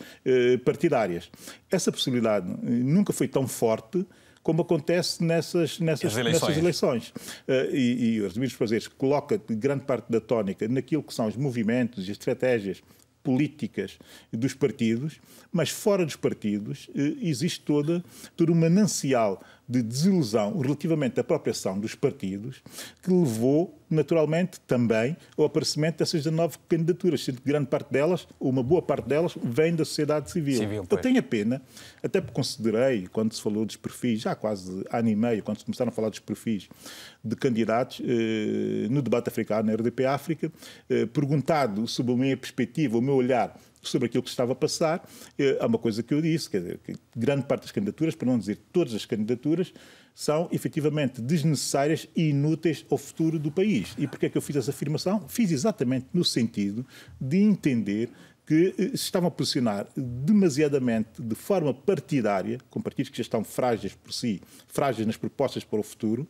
partidárias. Essa possibilidade nunca foi tão forte como acontece nessas, nessas, eleições. nessas eleições. Uh, e, e os Domingos Prazeres coloca grande parte da tónica naquilo que são os movimentos e estratégias políticas dos partidos, mas fora dos partidos eh, existe toda, todo um manancial de desilusão relativamente à própria ação dos partidos que levou naturalmente também ao aparecimento dessas 19 candidaturas, sendo que grande parte delas, ou uma boa parte delas, vem da sociedade civil. civil Eu tenho a pena, até porque considerei, quando se falou dos perfis, já há quase ano e meio, quando se começaram a falar dos perfis de candidatos eh, no debate africano, na RDP África, eh, perguntado sobre a minha perspectiva, o meu olhar sobre aquilo que estava a passar, eh, há uma coisa que eu disse, quer dizer, que grande parte das candidaturas, para não dizer todas as candidaturas, são efetivamente desnecessárias e inúteis ao futuro do país. E porquê é que eu fiz essa afirmação? Fiz exatamente no sentido de entender que se estavam a posicionar demasiadamente de forma partidária, com partidos que já estão frágeis por si, frágeis nas propostas para o futuro,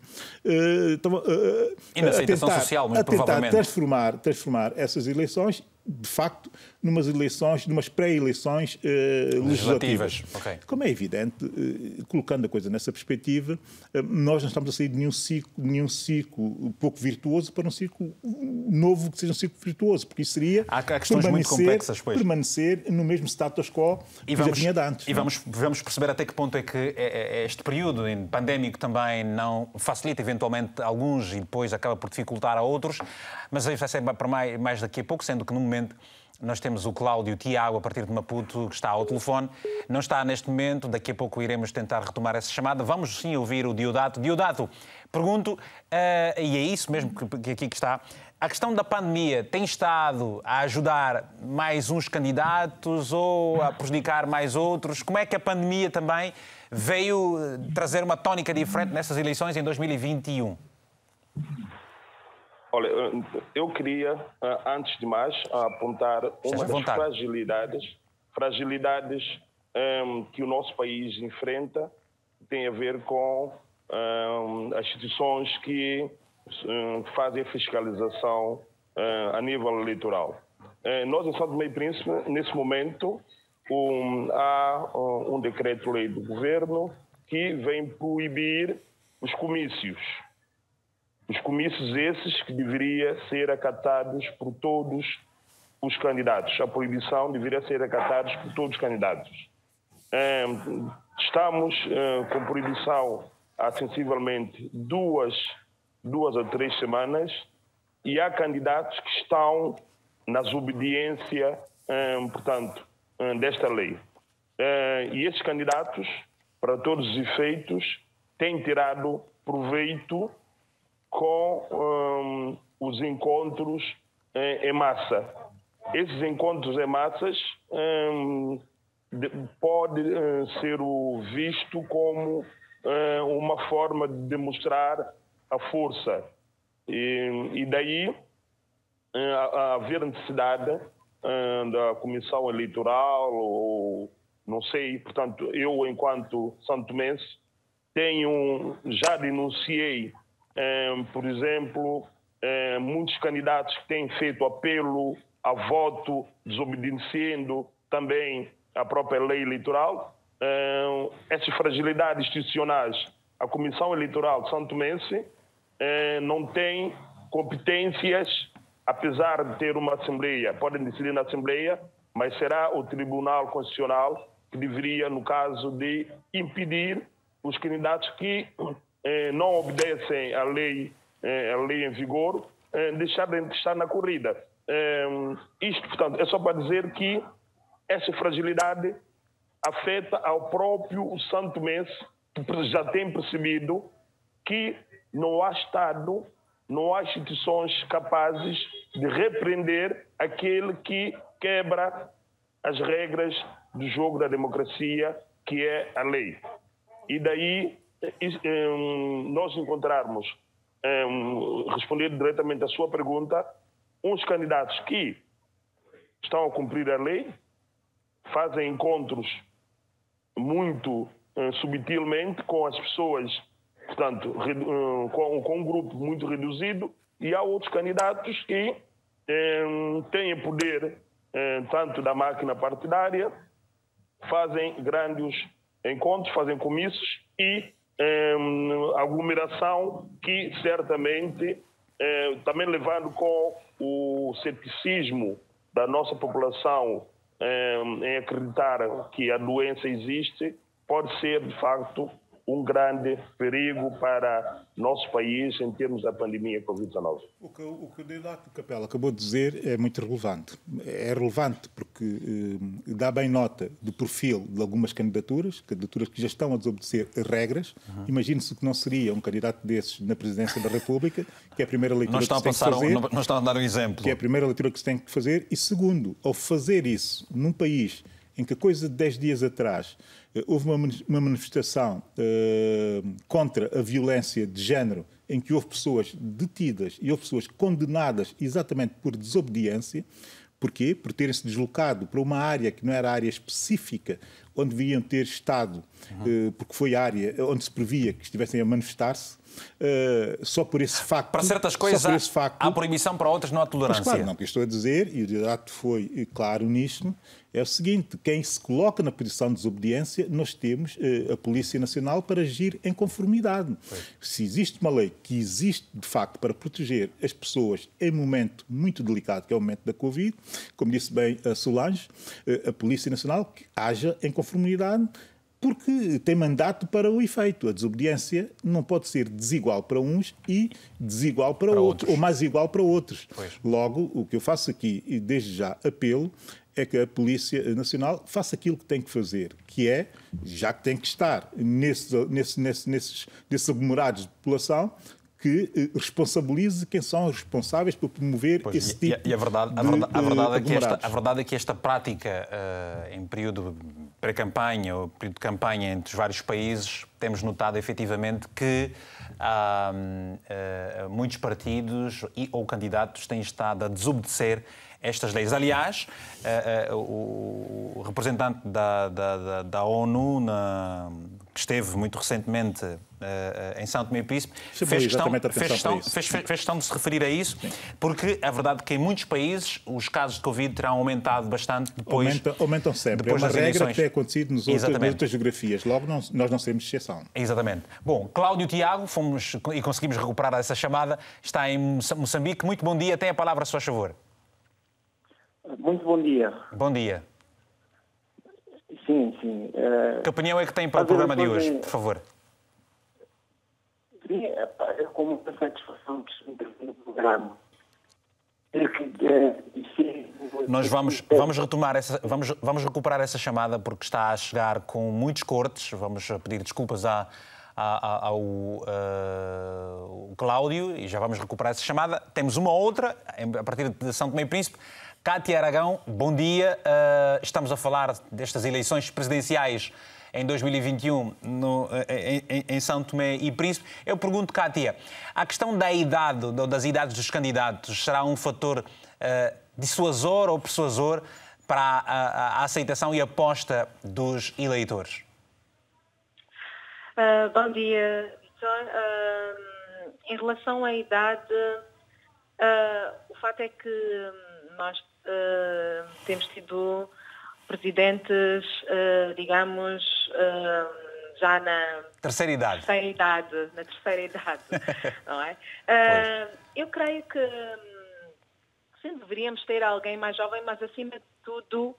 estavam a, a tentar, social, a tentar transformar, transformar essas eleições de facto, numas eleições, numas pré-eleições uh, legislativas. Okay. Como é evidente, uh, colocando a coisa nessa perspectiva, uh, nós não estamos a sair de nenhum ciclo, nenhum ciclo pouco virtuoso para um ciclo novo que seja um ciclo virtuoso, porque isso seria Há questões muito complexas, pois. permanecer no mesmo status quo e que vamos, já vinha de antes. E é? vamos, vamos perceber até que ponto é que é, é este período pandémico também não facilita eventualmente alguns e depois acaba por dificultar a outros, mas isso vai ser para mais, mais daqui a pouco, sendo que no momento momento nós temos o Cláudio Tiago, a partir de Maputo, que está ao telefone. Não está neste momento, daqui a pouco iremos tentar retomar essa chamada. Vamos sim ouvir o Diodato. Diodato, pergunto, uh, e é isso mesmo que, que aqui que está, a questão da pandemia tem estado a ajudar mais uns candidatos ou a prejudicar mais outros? Como é que a pandemia também veio eh, trazer uma tónica diferente nessas eleições em 2021? Olha, eu queria, ah, antes de mais, apontar uma das fragilidades, fragilidades um, que o nosso país enfrenta, tem a ver com um, as instituições que um, fazem a fiscalização a nível eleitoral. Eh, nós, em São Tomé e Príncipe, nesse momento, há um decreto-lei do governo que vem proibir os comícios os comícios esses que deveria ser acatados por todos os candidatos. A proibição deveria ser acatada por todos os candidatos. Estamos com proibição há sensivelmente duas, duas a três semanas e há candidatos que estão na desobediência, portanto, desta lei. E esses candidatos, para todos os efeitos, têm tirado proveito com um, os encontros em, em, massa. Esses encontros em massas um, de, pode uh, ser visto como uh, uma forma de demonstrar a força. E, e daí uh, haver necessidade da comissão eleitoral ou não sei, portanto, eu enquanto santomense tenho já denunciei por exemplo, muitos candidatos que têm feito apelo a voto desobedecendo também a própria lei eleitoral. Essas fragilidades institucionais, a Comissão Eleitoral de Santo Mense não tem competências, apesar de ter uma Assembleia, podem decidir na Assembleia, mas será o Tribunal Constitucional que deveria, no caso de impedir os candidatos que eh, não obedecem à lei, eh, à lei em vigor, eh, deixar de estar na corrida. isto, portanto, é só para dizer que essa fragilidade afeta ao próprio Santo Mês, que já tem percebido que não há Estado, não há instituições capazes de repreender aquele que quebra as regras do jogo da democracia, que é a lei. E daí nós encontrarmos, respondendo diretamente à sua pergunta, uns candidatos que estão a cumprir a lei, fazem encontros muito subtilmente com as pessoas, portanto, com um grupo muito reduzido, e há outros candidatos que têm poder tanto da máquina partidária, fazem grandes encontros, fazem comícios e um, aglomeração que certamente, um, também levando com o ceticismo da nossa população um, em acreditar que a doença existe, pode ser de facto um grande perigo para nosso país em termos da pandemia Covid-19. O que o, que o candidato Capela acabou de dizer é muito relevante. É relevante porque eh, dá bem nota do perfil de algumas candidaturas, candidaturas que já estão a desobedecer regras. Uhum. Imagine-se que não seria um candidato desses na presidência da República, que é a primeira leitura que se tem que fazer. Um, não, não está a dar um exemplo. Que é a primeira leitura que se tem que fazer. E segundo, ao fazer isso num país em que a coisa de 10 dias atrás houve uma manifestação uh, contra a violência de género em que houve pessoas detidas e houve pessoas condenadas exatamente por desobediência, Porquê? Por terem se deslocado para uma área que não era área específica, onde deviam ter estado, uhum. porque foi área onde se previa que estivessem a manifestar-se, Uh, só por esse facto. Para certas coisas há, facto, há proibição, para outras não há tolerância. Mas claro, não, o que estou a dizer, e o debate foi claro nisto, é o seguinte: quem se coloca na posição de desobediência, nós temos uh, a Polícia Nacional para agir em conformidade. Se existe uma lei que existe de facto para proteger as pessoas em momento muito delicado, que é o momento da Covid, como disse bem a Solange, uh, a Polícia Nacional que haja em conformidade porque tem mandato para o efeito. A desobediência não pode ser desigual para uns e desigual para, para outros, outros, ou mais igual para outros. Pois. Logo, o que eu faço aqui, e desde já apelo, é que a Polícia Nacional faça aquilo que tem que fazer, que é, já que tem que estar nesse, nesse, nesse, nesses, nesses aglomerados de população, que eh, responsabilize quem são os responsáveis por promover pois, esse tipo e, e a verdade, de a verdade, a verdade, é que esta, a verdade é que esta prática uh, em período pré-campanha ou período de campanha entre os vários países, temos notado efetivamente que uh, uh, muitos partidos e, ou candidatos têm estado a desobedecer estas leis. Aliás, o representante da, da, da ONU na, que esteve muito recentemente em São Tomé e Príncipe, fez questão, fez, questão, fez, fez, questão, de se referir a isso, Sim. porque a verdade é que em muitos países os casos de Covid terão aumentado bastante depois. Aumenta, aumentam sempre. Depois é uma regra eleições. que tem acontecido nos outros, nas outras geografias. Logo, não, nós não seremos exceção. Exatamente. Bom, Cláudio Tiago, fomos e conseguimos recuperar essa chamada, está em Moçambique. Muito bom dia, tem a palavra a seu favor. Muito bom dia. Bom dia. Sim, sim. Uh, que opinião é que tem para o programa de hoje, por favor? Sim, é, é com muita satisfação que se intervir no programa. É é, sim, Nós vamos, vamos retomar essa, vamos, vamos recuperar essa chamada porque está a chegar com muitos cortes. Vamos pedir desculpas à, à, ao uh, Cláudio e já vamos recuperar essa chamada. Temos uma outra, a partir de São Tomé e Príncipe, Cátia Aragão, bom dia. Uh, estamos a falar destas eleições presidenciais em 2021 no, em, em, São Tomé e Príncipe. Eu pergunto, Cátia, a questão da idade, das idades dos candidatos, será um fator uh, dissuasor ou persuasor para a, a, a, aceitação e aposta dos eleitores? Uh, bom dia, Vitor. em relação à idade, o fato é que nós uh, temos tido presidentes, uh, digamos, uh, já na terceira idade. Terceira idade, na terceira idade, *laughs* não é? eu creio que sim, deveríamos ter alguém mais jovem, mas acima de tudo,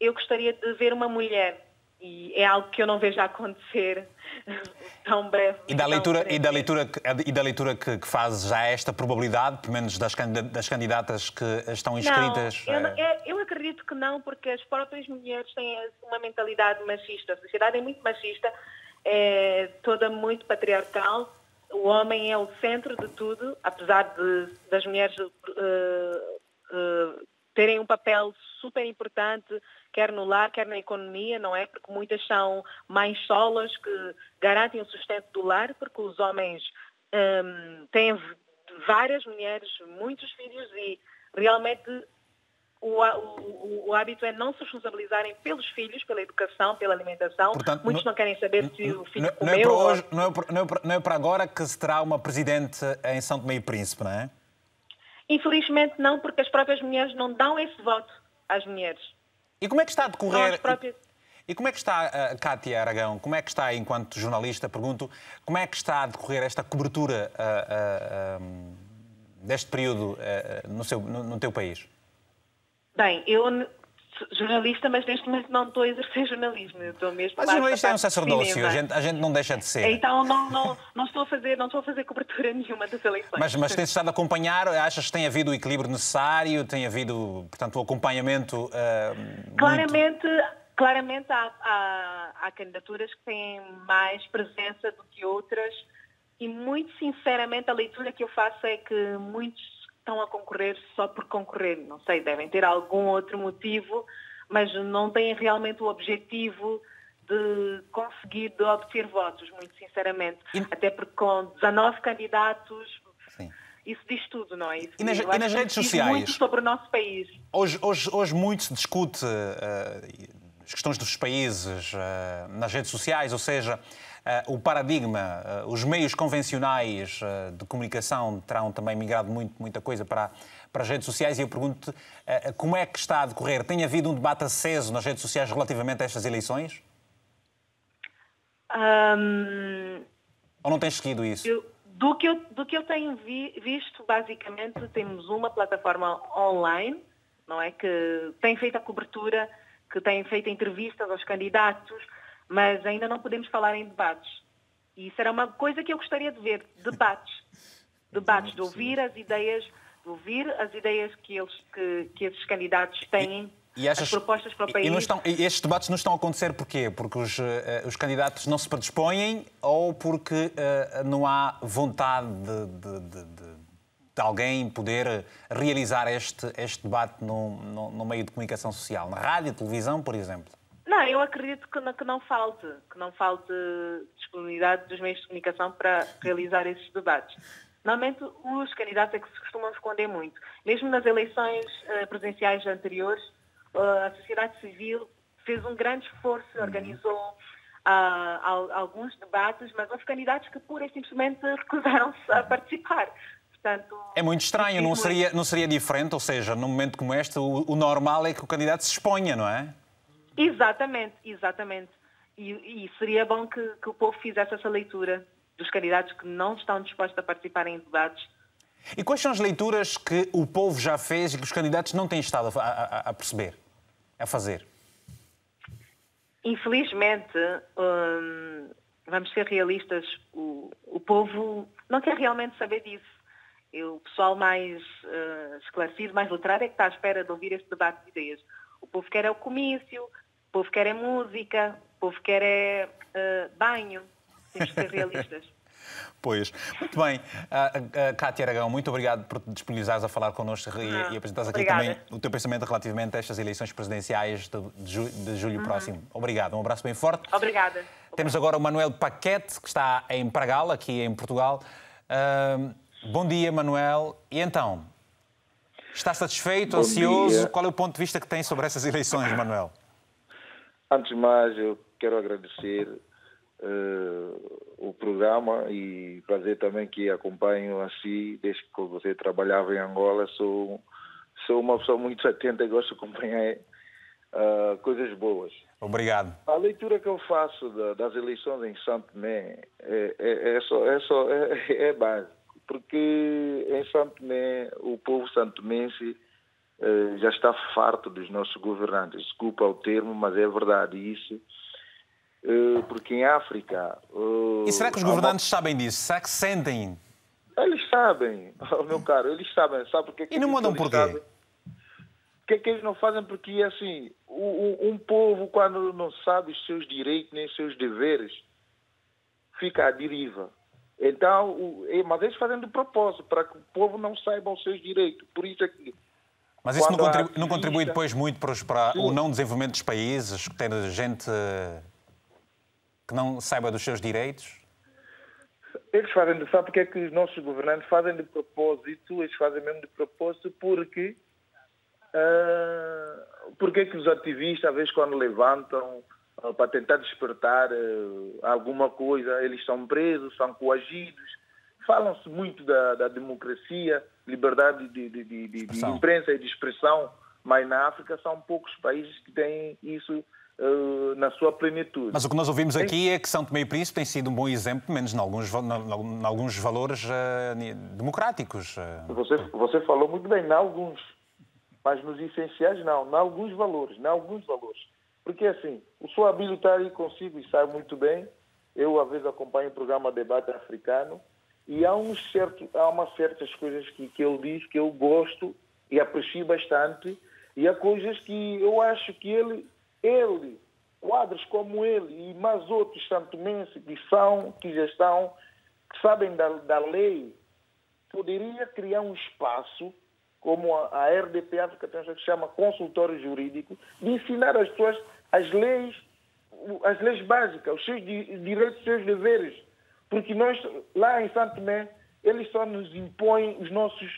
eu gostaria de ver uma mulher e é algo que eu não vejo acontecer *laughs* tão breve. E da leitura, e da leitura, e da leitura que, que faz já esta probabilidade, pelo menos das, das candidatas que estão inscritas? Não, eu, é... eu, acredito que não, porque as próprias mulheres têm uma mentalidade machista. A sociedade é muito machista, é toda muito patriarcal. O homem é o centro de tudo, apesar de, das mulheres uh, uh, terem um papel super importante quer no lar, quer na economia, não é? Porque muitas são mães solas que garantem o sustento do lar, porque os homens hum, têm várias mulheres, muitos filhos e realmente o, o, o, hábito é não se responsabilizarem pelos filhos, pela educação, pela alimentação. Portanto, Muitos não, não, querem saber se o filho não, comeu. Não é, para hoje, não, é para, não, é para, não é para agora que se terá uma presidente em São Tomé e Príncipe, não é? Infelizmente não, porque as próprias mulheres não dão esse voto às mulheres. E como é que está a decorrer... Próprias... E como é que está, uh, Cátia Aragão, como é que está, enquanto jornalista, pergunto, como é que está a decorrer esta cobertura uh, uh, deste período no, seu, no, no teu país? Bem, eu jornalista, mas neste momento não estou a exercer jornalismo. Eu estou mesmo mas jornalista é um sacerdócio, a gente, a gente não deixa de ser. Então não, não, não, estou a fazer, não estou a fazer cobertura *laughs* nenhuma das eleições. Mas, mas tens estado a acompanhar, achas que tem havido o equilíbrio necessário, tem havido, portanto, o acompanhamento uh, Claramente... Muito... Claramente há, há, há candidaturas que têm mais presença do que outras e muito sinceramente a leitura que eu faço é que muitos estão a concorrer só por concorrer. Não sei, devem ter algum outro motivo, mas não têm realmente o objetivo de conseguir de obter votos, muito sinceramente. E... Até porque com 19 candidatos, Sim. isso diz tudo, não é? Isso e nas, e nas redes sociais? muito sobre o nosso país. Hoje, hoje, hoje muito se discute uh, as questões dos países uh, nas redes sociais, ou seja, o paradigma, os meios convencionais de comunicação terão também migrado muito, muita coisa para, para as redes sociais e eu pergunto como é que está a decorrer? Tem havido um debate aceso nas redes sociais relativamente a estas eleições? Um... Ou não tens seguido isso? Eu, do, que eu, do que eu tenho vi, visto, basicamente, temos uma plataforma online, não é? Que tem feito a cobertura, que tem feito entrevistas aos candidatos, mas ainda não podemos falar em debates. E isso era uma coisa que eu gostaria de ver, debates. *laughs* Debates, de ouvir as ideias, de ouvir as ideias que, eles, que, que esses candidatos têm e as propostas para o país. E, estão, e, estes debates não estão a acontecer porquê? Porque os, uh, os candidatos não se predispõem ou porque uh, não há vontade de, de, de, de, alguém poder realizar este, este debate no, no, no, meio de comunicação social? Na rádio, televisão, por exemplo? Não, eu acredito que não, que não falte, que não falte disponibilidade dos meios de comunicação para realizar esses debates. Normalmente os candidatos é que se costumam esconder muito. Mesmo nas eleições uh, presidenciais anteriores, a sociedade civil fez um grande esforço, uhum. organizou uh, alguns debates, mas houve candidatos que pura e simplesmente recusaram-se a participar. Portanto, é muito estranho, não seria, não seria diferente? Ou seja, num momento como este, o, o normal é que o candidato se exponha, não é? Exatamente, exatamente. E, e seria bom que, que, o povo fizesse essa leitura dos candidatos que não estão dispostos a participar em debates e quais são as leituras que o povo já fez e que os candidatos não têm estado a, a, a perceber, a fazer? Infelizmente, hum, vamos ser realistas, o, o, povo não quer realmente saber disso. O pessoal mais uh, esclarecido, mais letrado, é que está à espera de ouvir este debate de ideias. O povo quer é o comício, o povo quer é música, o povo quer é uh, banho. Temos que ser realistas. *laughs* Pois. Muito bem. Uh, uh, Cátia Aragão, muito obrigado por te disponibilizares a falar connosco e, e apresentares aqui Obrigada. também o teu pensamento relativamente a estas eleições presidenciais de, de, ju, de julho uhum. próximo. Obrigado. Um abraço bem forte. Obrigada. Temos agora o Manuel Paquete, que está em Pragal, aqui em Portugal. Uh, bom dia, Manuel. E então? Está satisfeito, bom ansioso? Dia. Qual é o ponto de vista que tem sobre essas eleições, Manuel? Antes de mais, eu quero agradecer uh, o programa e prazer também que acompanho assim, desde que você trabalhava em Angola. Sou, sou uma pessoa muito atenta e gosto de acompanhar uh, coisas boas. Obrigado. A leitura que eu faço da, das eleições em Santo Tomé é, é, é, só, é, só, é, é básico, porque em Santo Tomé o povo santomense já está farto dos nossos governantes. Desculpa o termo, mas é verdade isso eh, porque em África. Eh, e será que os governantes uma... sabem disso? Será que sentem? Eles sabem, *laughs* oh, meu caro, eles sabem. Sabe porque e não mudam porquê? O que é que eles não fazem? Porque, assim, um povo, quando não sabe os seus direitos nem os seus deveres, fica à deriva. Então, mas eles fazem de propósito, para que o povo não saiba os seus direitos. Por isso é que mas isso não contribui, não contribui, depois muito para, o não desenvolvimento dos países, que tem gente que não saiba dos seus direitos? Eles fazem, sabe porque é que os nossos governantes fazem de propósito, eles fazem mesmo de propósito porque uh, porque é que os ativistas, às vezes quando levantam uh, para tentar despertar uh, alguma coisa, eles são presos, são coagidos. Falam-se muito da, da, democracia, liberdade de, de, de, de imprensa e de expressão, mas na África são poucos países que têm isso uh, na sua plenitude. Mas o que nós ouvimos aqui é que São Tomé e Príncipe tem sido um bom exemplo, menos em alguns, em alguns valores uh, democráticos. Uh. Você, você falou muito bem, em alguns, mas nos essenciais não, em alguns valores, em alguns valores. Porque assim, o seu está aí consigo e sabe muito bem, eu às vezes acompanho o programa Debate Africano e há, um certo, há umas certas coisas que, que ele diz que eu gosto e aprecio bastante e há coisas que eu acho que ele ele, quadros como ele e mais outros santomenses que são, que já estão, que sabem da, da lei, poderia criar um espaço como a, a RDP África que chama consultório jurídico, de ensinar as pessoas as leis, as leis básicas, os seus direitos, os seus deveres. Porque nós, lá em Santo Tomé, eles só nos impõem os nossos,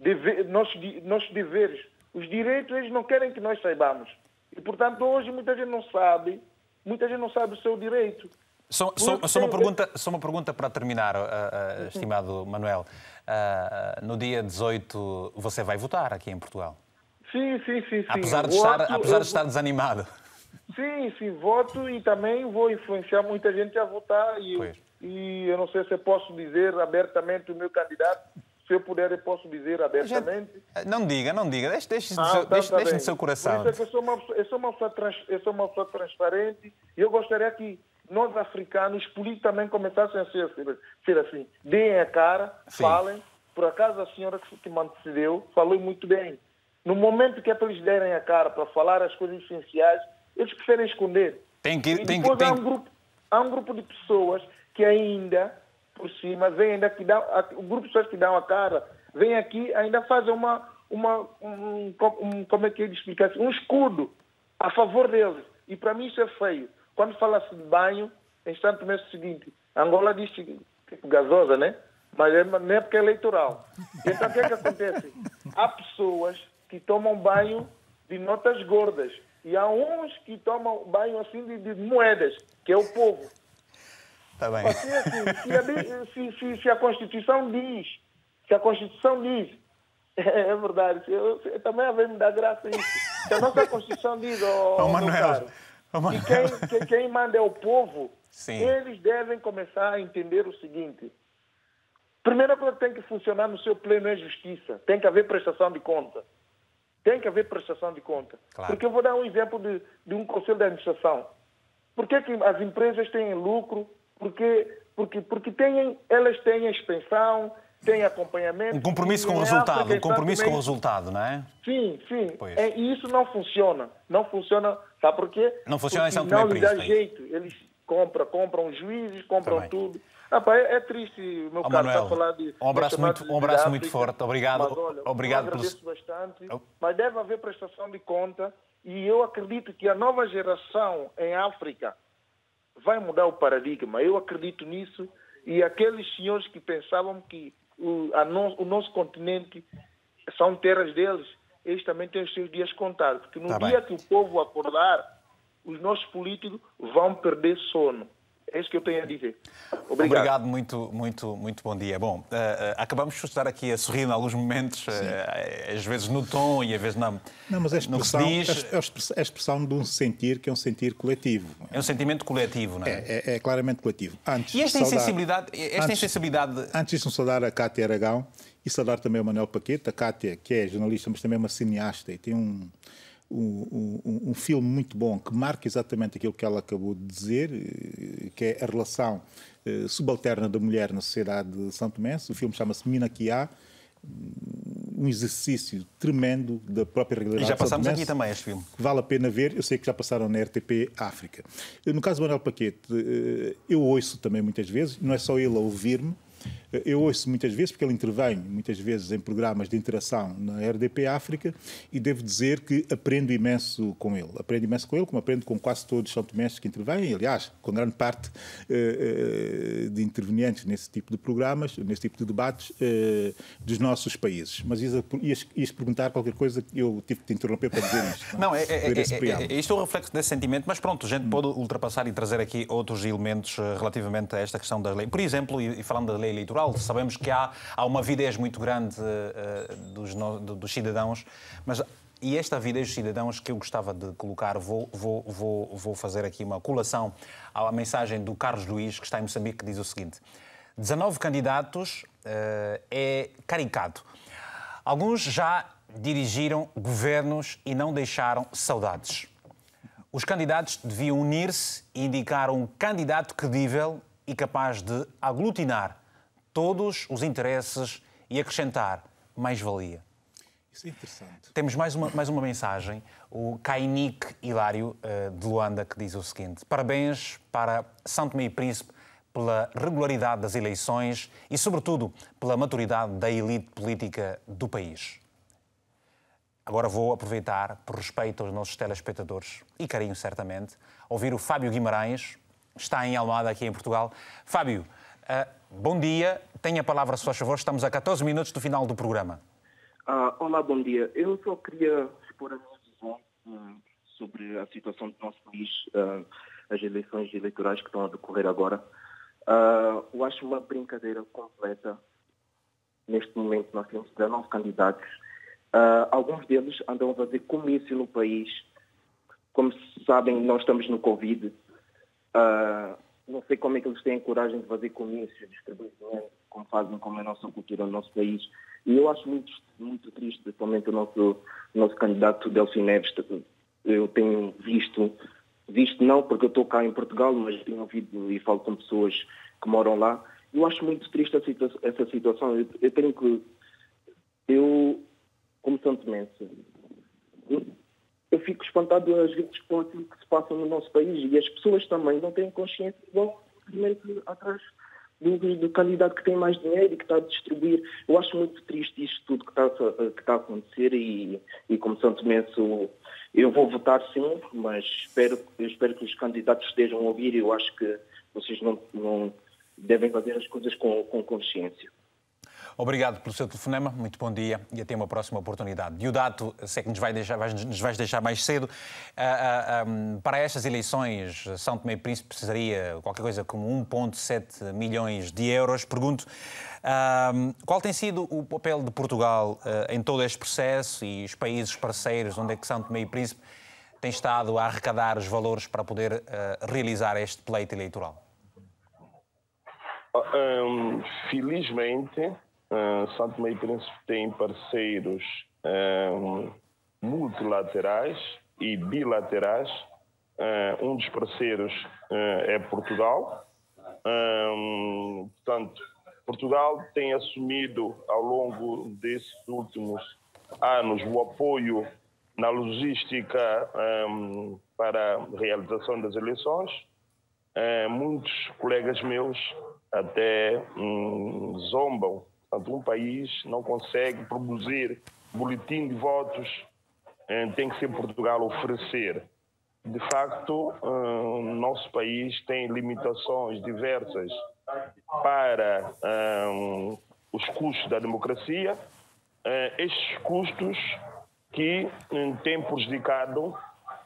deve, nossos, nossos deveres. Os direitos eles não querem que nós saibamos. E, portanto, hoje muita gente não sabe, muita gente não sabe o seu direito. Só, só, só, uma, pergunta, só uma pergunta para terminar, uh, uh, estimado Manuel. Uh, no dia 18 você vai votar aqui em Portugal? Sim, sim, sim. sim. Apesar, de, voto, estar, apesar de estar desanimado. Sim, sim, voto e também vou influenciar muita gente a votar. E, eu, e eu não sei se eu posso dizer abertamente o meu candidato. Se eu puder, eu posso dizer abertamente. Já... Não diga, não diga. Deixe, deixe, ah, seu, tá, deixe, tá deixe no seu coração. Por isso é que eu sou uma, eu sou uma, pessoa, trans, eu sou uma pessoa transparente e eu gostaria que nós africanos, políticos, também começassem a ser, ser assim. Deem a cara, Sim. falem. Por acaso a senhora que me antecedeu falou muito bem. No momento que é para eles derem a cara para falar as coisas essenciais, eles preferem esconder. Tem que, e tem, depois tem... há, um grupo, há um grupo de pessoas que ainda, por cima, vem ainda que dá, o grupo de pessoas que dão a cara, vem aqui ainda fazem uma, uma um, um, como é que ele explica assim, um escudo a favor deles. E para mim isso é feio. Quando fala-se de banho, em Santo é o seguinte, Angola diz tipo gasosa, né? Mas é na época eleitoral. Então o que é que acontece? Há pessoas que tomam banho de notas gordas e há uns que tomam banho assim de, de moedas, que é o povo. Tá bem. Assim, se, a, se, se, se, a Constituição diz, se a Constituição diz, *laughs* é, é verdade, eu, eu, também vem me dar graça isso. Se a nossa Constituição diz, oh, oh Manuel, oh, Manuel. e quem, quem manda é o povo, Sim. eles devem começar a entender o seguinte. Primeira coisa que tem que funcionar no seu pleno é justiça. Tem que haver prestação de conta. Tem que haver prestação de conta. Claro. Porque eu vou dar um exemplo de, de um conselho de administração. Por que, que as empresas têm lucro? Porque, porque, porque têm, elas têm extensão, têm acompanhamento. Um compromisso com o resultado, África, um compromisso com o resultado, não é? Sim, sim. É, e isso não funciona. Não funciona, sabe por quê? Não funciona porque em São Tomé Não lhe dá jeito. Eles compram, compram juízes, compram Também. tudo. Ah, pá, é, é, triste, meu oh, caro, Manuel, falar de. Um abraço, muito, um abraço África, muito forte. Obrigado. Mas, olha, Obrigado eu agradeço bastante. Mas deve haver prestação de conta e eu acredito que a nova geração em África vai mudar o paradigma. Eu acredito nisso e aqueles senhores que pensavam que o, no, o nosso continente são terras deles, eles também têm os seus dias contados. Porque no tá dia bem. que o povo acordar, os nossos políticos vão perder sono. É isso que eu tenho a dizer. Obrigado. Obrigado, muito, muito, muito bom dia. Bom, uh, uh, acabamos de estar aqui a sorrir em alguns momentos, uh, às vezes no tom e às vezes não. Não, mas é a expressão, diz... é a expressão de um sentir que é um sentir coletivo. É um sentimento coletivo, não é? É, é, é claramente coletivo. Antes e esta saudar, insensibilidade. Esta antes, insensibilidade... antes disso, saudar a Cátia Aragão e saudar também o Manuel Paqueta. A Cátia, que é jornalista, mas também é uma cineasta e tem um um, um, um, filme muito bom que marca exatamente aquilo que ela acabou de dizer, eh, que é a relação uh, subalterna da mulher na sociedade de São Tomé. O filme chama-se Minaquiá, um exercício tremendo da própria realidade. E já passamos aqui também este filme. Vale a pena ver, eu sei que já passaram na RTP África. No caso do Manuel Paquete, eh, eu ouço também muitas vezes, não é só ele a ouvir-me, eu ouço muitas vezes, porque ele intervém muitas vezes em programas de interação na RDP África, e devo dizer que aprendo imenso com ele. Aprendo imenso com ele, como aprendo com quase todos os são que intervêm, aliás, com grande parte uh, de intervenientes nesse tipo de programas, nesse tipo de debates uh, dos nossos países. Mas ias, ias, ias, perguntar qualquer coisa que eu tive que te interromper para dizer isto. Não, não é, é, é, é, isto é um reflexo desse sentimento, mas pronto, a gente pode ultrapassar e trazer aqui outros elementos relativamente a esta questão da lei. Por exemplo, e, e falando da lei eleitoral, eleitoral. Sabemos que há, há uma avidez muito grande uh, dos, no, dos cidadãos, mas e esta avidez dos cidadãos que eu gostava de colocar, vou, vou, vou, vou fazer aqui uma colação à mensagem do Carlos Luís, que está em Moçambique, que diz o seguinte: 19 candidatos uh, é caricato. Alguns já dirigiram governos e não deixaram saudades. Os candidatos deviam unir-se e indicar um candidato credível e capaz de aglutinar todos os interesses e acrescentar mais-valia. Isso é interessante. Temos mais uma, mais uma mensagem. O Kainik Hilário, eh, de Luanda, que diz o seguinte: Parabéns para São Tomé e Príncipe pela regularidade das eleições e, sobretudo, pela maturidade da elite política do país. Agora vou aproveitar, por respeito aos nossos telespectadores e carinho, certamente, ouvir o Fábio Guimarães, está em Almada, aqui em Portugal. Fábio, uh, Bom dia, tenha a palavra, se faz favor, estamos a 14 minutos do final do programa. Uh, olá, bom dia. Eu só queria expor a minha visão uh, sobre a situação do nosso país, uh, as eleições eleitorais que estão a decorrer agora. eu acho uma brincadeira completa. Neste momento, nós temos 19 candidatos. alguns deles andam a fazer comício no país. Como sabem, nós estamos no Covid. Não sei como é que eles têm coragem de fazer comício, distribuir dinheiro, como fazem, como é a nossa cultura no nosso país. E eu acho muito, muito triste, principalmente o nosso, nosso candidato Delcio Neves. Eu tenho visto, visto não porque eu estou cá em Portugal, mas tenho ouvido e falo com pessoas que moram lá. Eu acho muito triste situa essa situação. Eu, eu, tenho que. Eu, como Santo Mense, eu, eu, fico espantado às vezes com aquilo que se passa no nosso país e as pessoas também não têm consciência e vão simplesmente atrás do, do, candidato que tem mais dinheiro e que está a distribuir. Eu acho muito triste isto tudo que está, que está a acontecer e, e como Santo Menso, eu vou votar sim, mas espero, eu espero que os candidatos estejam a ouvir e eu acho que vocês não, não devem fazer as coisas com, com consciência. Obrigado pelo seu telefonema, muito bom dia e até uma próxima oportunidade. Diodato, sei que nos, vai deixar, nos vais deixar mais cedo. Uh, uh, um, para estas eleições, São Tomé e Príncipe precisaria qualquer coisa como 1,7 milhões de euros. Pergunto, uh, qual tem sido o papel de Portugal em todo este processo e os países parceiros onde é que São Tomé e Príncipe tem estado a arrecadar os valores para poder realizar este pleito eleitoral? Um, felizmente, Uh, Santo e Príncipe tem parceiros uh, multilaterais e bilaterais. Uh, um dos parceiros é Portugal. portanto, Portugal tem assumido ao longo desses últimos anos o apoio na logística um, para a realização das eleições. muitos colegas meus até um, zombam Portanto, um país não consegue produzir boletim de votos, eh, tem que ser Portugal oferecer. De facto, o eh, nosso país tem limitações diversas para um, eh, os custos da democracia. estes custos que têm prejudicado,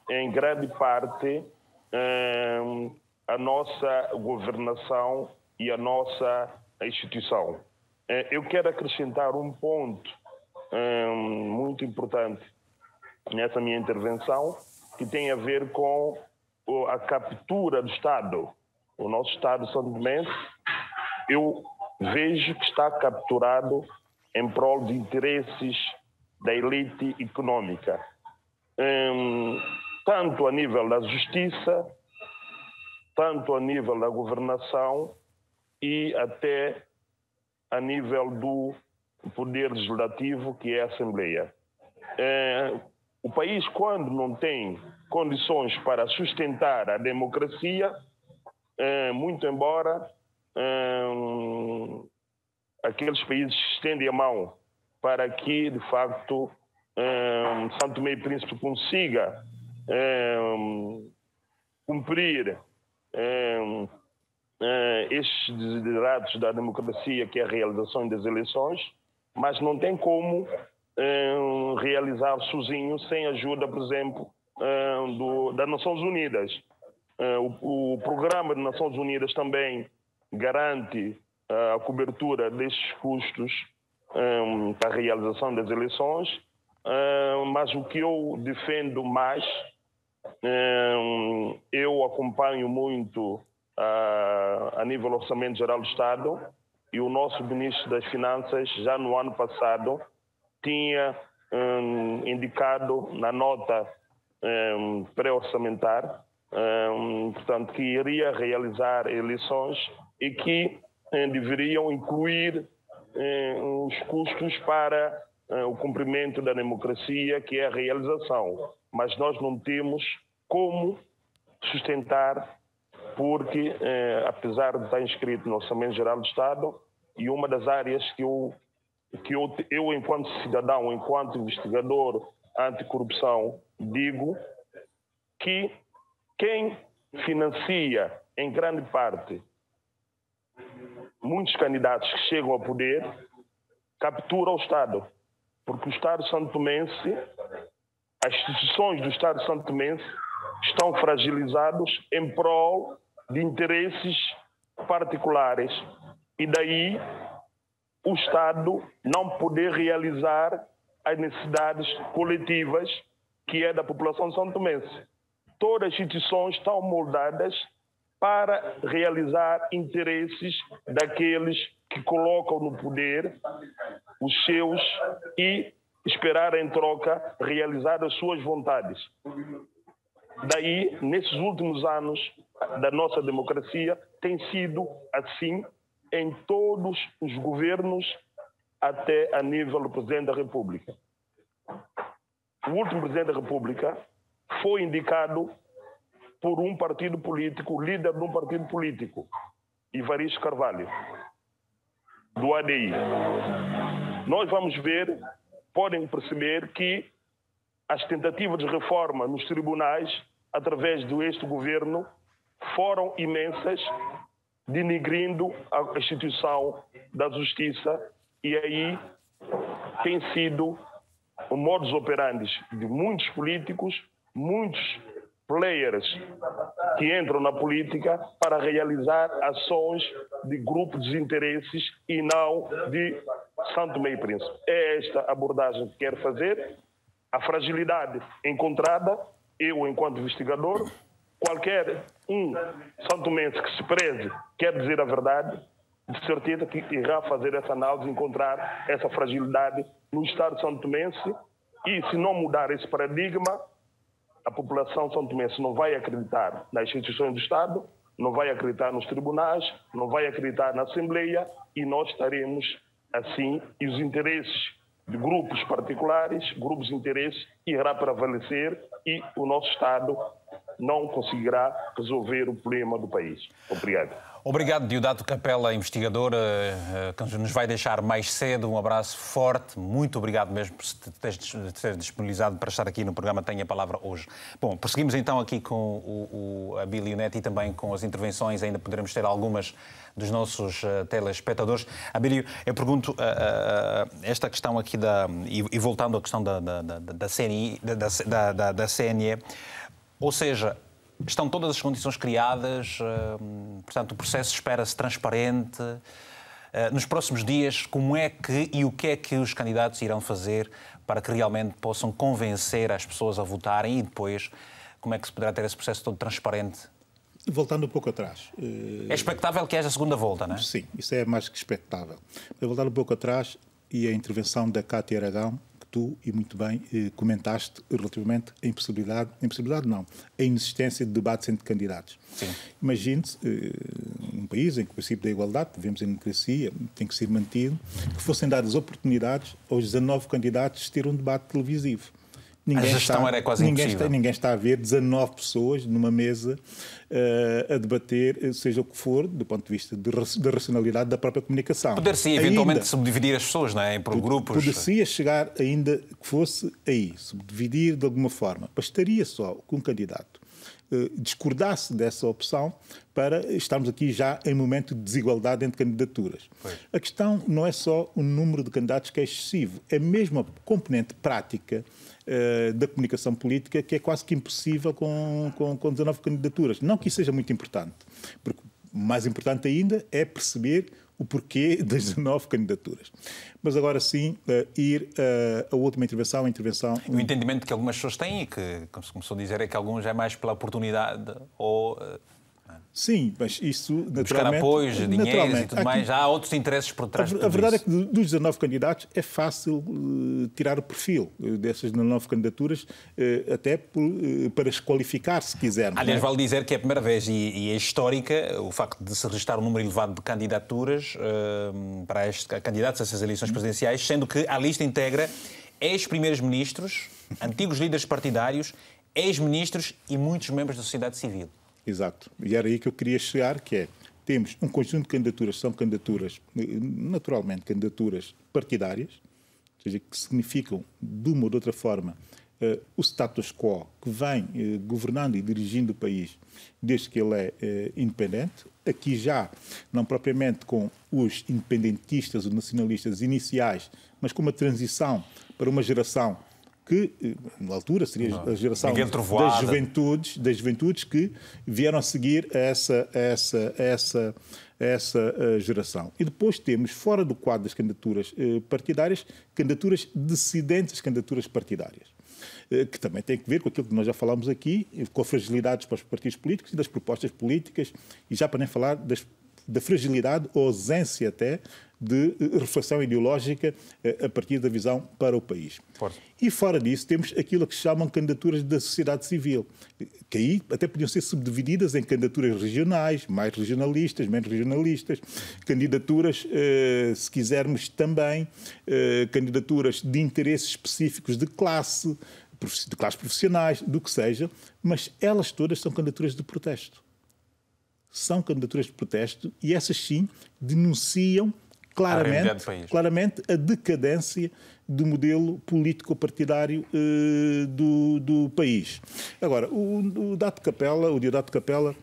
em grande parte, a nossa governação e a nossa instituição. Eh, eu quero acrescentar um ponto um, muito importante nessa minha intervenção, que tem a ver com a captura do Estado. O nosso Estado São Tomé, eu vejo que está capturado em prol de interesses da elite econômica, um, tanto a nível da justiça, tanto a nível da governação e até a nível do poder legislativo, que é a Assembleia. É, o país, quando não tem condições para sustentar a democracia, é, muito embora é, aqueles países estendem a mão para que, de facto, é, Santo e Príncipe consiga é, cumprir é, estes desiderados da democracia, que é a realização das eleições, mas não tem como uh, realizar sozinho sem ajuda, por exemplo, uh, do, das Nações Unidas. O, o, programa das Nações Unidas também garante a cobertura destes custos para a realização das eleições, mas o que eu defendo mais, eu acompanho muito a, a nível do Orçamento Geral do Estado e o nosso Ministro das Finanças, já no ano passado, tinha um, indicado na nota um, pré-orçamentar, um, portanto, que iria realizar eleições e que um, deveriam incluir um, os custos para um, o cumprimento da democracia, que é a realização. Mas nós não temos como sustentar porque, eh, apesar de estar inscrito no Orçamento Geral do Estado, e uma das áreas que eu, que eu, eu enquanto cidadão, enquanto investigador anticorrupção, digo que quem financia, em grande parte, muitos candidatos que chegam ao poder capturam o Estado, porque o Estado santomense, as instituições do Estado santomense estão fragilizados em prol de interesses particulares e daí o Estado não poder realizar as necessidades coletivas que é da população são tomense. Todas as instituições estão moldadas para realizar interesses daqueles que colocam no poder os seus e esperar em troca realizar as suas vontades. Daí, nesses últimos anos da nossa democracia, tem sido assim em todos os governos até a nível do Presidente da República. O último Presidente da República foi indicado por um partido político, líder de um partido político, Ivaristo Carvalho, do ADI. Nós vamos ver, podem perceber que as tentativas de reforma nos tribunais, através do este governo, foram imensas denigrindo a instituição da justiça e aí tem sido o modus operandi de muitos políticos, muitos players que entram na política para realizar ações de grupos de interesses e não de Santo Meio Príncipe. É esta abordagem que quero fazer. A fragilidade encontrada, eu, enquanto investigador, qualquer um santomense que se preze quer dizer a verdade, de certeza que irá fazer essa análise, encontrar essa fragilidade no Estado santomense e se não mudar esse paradigma, a população santomense não vai acreditar nas instituições do Estado, não vai acreditar nos tribunais, não vai acreditar na Assembleia e nós estaremos assim e os interesses de grupos particulares, grupos de interesse, irá prevalecer e o nosso Estado não conseguirá resolver o problema do país. Obrigado. Obrigado, Diodato Capela, investigador, eh, eh, que nos vai deixar mais cedo. Um abraço forte. Muito obrigado mesmo por ter disponibilizado para estar aqui no programa Tenha a Palavra hoje. Bom, prosseguimos então aqui com o, o Abílio Neto e também com as intervenções. Ainda poderemos ter algumas dos nossos uh, telespectadores. Abílio, eu pergunto uh, uh, esta questão aqui da. E, e, voltando à questão da, da, da, da CNI, da, da, da CNE. Ou seja, estão todas as condições criadas, hum, portanto, o processo espera-se transparente. Eh, nos próximos dias, como é que e o que é que os candidatos irão fazer para que realmente possam convencer as pessoas a votarem e depois como é que se poderá ter esse processo todo transparente? Voltando um pouco atrás. Eh, é expectável que haja a segunda volta, não é? Sim, isso é mais que expectável. Voltando um pouco atrás e a intervenção da Cátia Aragão, tu, e muito bem, eh, comentaste relativamente à impossibilidade, impossibilidade não, a inexistência de debates entre candidatos. Imagine-se eh, um país em que o princípio da igualdade, vivemos em democracia, tem que ser mantido, que fossem dadas oportunidades aos 19 candidatos de ter um debate televisivo. Ninguém a gestão está, era quase ninguém impossível. Está, ninguém está a ver 19 pessoas numa mesa uh, a debater, eh, seja o que for, do ponto de vista da racionalidade da própria comunicação. Poder-se eventualmente ainda, subdividir as pessoas, não é? Por grupos. Poder-se chegar ainda que fosse aí, subdividir de alguma forma. Bastaria só que um candidato discordasse dessa opção para estarmos aqui já em momento de desigualdade entre candidaturas. Pois. A questão não é só o número de candidatos que é excessivo, é mesmo a componente prática uh, da comunicação política que é quase que impossível com, com, com 19 candidaturas. Não que isso seja muito importante, porque mais importante ainda é perceber o porquê *laughs* das 19 candidaturas. Mas agora sim, uh, ir à última intervenção, a intervenção... O entendimento que algumas pessoas têm e que, como se começou a dizer, é que alguns é mais pela oportunidade ou... Uh Sim, mas isso naturalmente... Buscar apoios, dinheiros e tudo Aqui, mais. Há outros interesses por trás A, a verdade isso. é que dos 19 candidatos é fácil uh, tirar o perfil uh, dessas 19 candidaturas, uh, até por, para se qualificar, se quisermos. Aliás, é? vale dizer que é a primeira vez e, e, é histórica o facto de se registrar um número elevado de candidaturas para estes candidatos a essas eleições presidenciais, sendo que a lista integra ex-primeiros ministros, antigos líderes partidários, ex-ministros e muitos membros da sociedade civil. Exato. E era aí que eu queria chegar, que é, temos um conjunto de candidaturas, são candidaturas, naturalmente, candidaturas partidárias, ou seja, que significam, de uma ou de outra forma, uh, o status quo que vem uh, governando e dirigindo o país desde que ele é uh, independente, aqui já, não propriamente com os independentistas ou nacionalistas iniciais, mas com uma transição para uma geração que, na altura, seria a geração das juventudes, das juventudes que vieram a seguir essa, essa, essa, essa uh, geração. E depois temos, fora do quadro das candidaturas uh, partidárias, candidaturas dissidentes, candidaturas partidárias que também tem que ver com aquilo que nós já falámos aqui, com a fragilidade para os partidos políticos e das propostas políticas, e já para nem falar das, da fragilidade ou ausência até de reflexão ideológica a partir da visão para o país. Forte. E fora disso, temos aquilo que se chamam candidaturas da sociedade civil, que aí até podiam ser subdivididas em candidaturas regionais, mais regionalistas, menos regionalistas, candidaturas, se quisermos também, candidaturas de interesses específicos de classe, de classes profissionais, do que seja, mas elas todas são candidaturas de protesto. São candidaturas de protesto e essas sim denunciam claramente, a claramente a decadência do modelo político-partidário eh, do, do país. Agora, o, o Dato Capela, o Diodato Capela,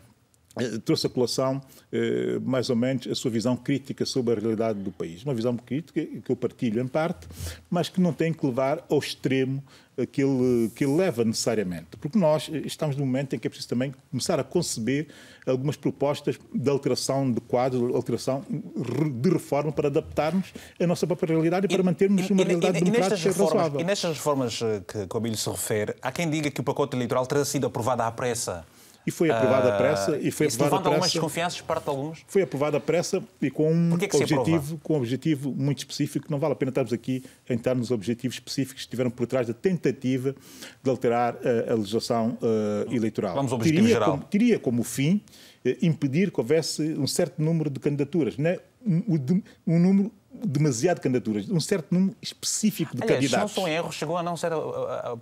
trouxe a colação, eh, mais ou menos, a sua visão crítica sobre a realidade do país. Uma visão crítica que eu partilho em parte, mas que não tem que levar ao extremo que ele, que ele leva necessariamente. Porque nós estamos num momento em que é preciso também começar a conceber algumas propostas de alteração de quadro, alteração de reforma para adaptarmos a nossa própria realidade e, para mantermos uma e, realidade e, democrática e razoável. E nestas reformas eh, que, o Abílio se refere, há quem diga que o pacote eleitoral terá sido aprovado à pressa e foi aprovada a pressa e foi aprovada a pressa. algumas desconfianças parte de alguns? Foi aprovada a pressa e com um é objetivo, com um objetivo muito específico. Não vale a pena estarmos aqui a entrar nos objetivos específicos que estiveram por trás da tentativa de alterar a, a legislação uh, eleitoral. Vamos ao objetivo teria geral. Como, teria como fim uh, impedir que houvesse um certo número de candidaturas, não é? um, um número demasiado candidaturas, um certo número específico de Aliás, candidatos. Se não sou em erro, chegou a não ser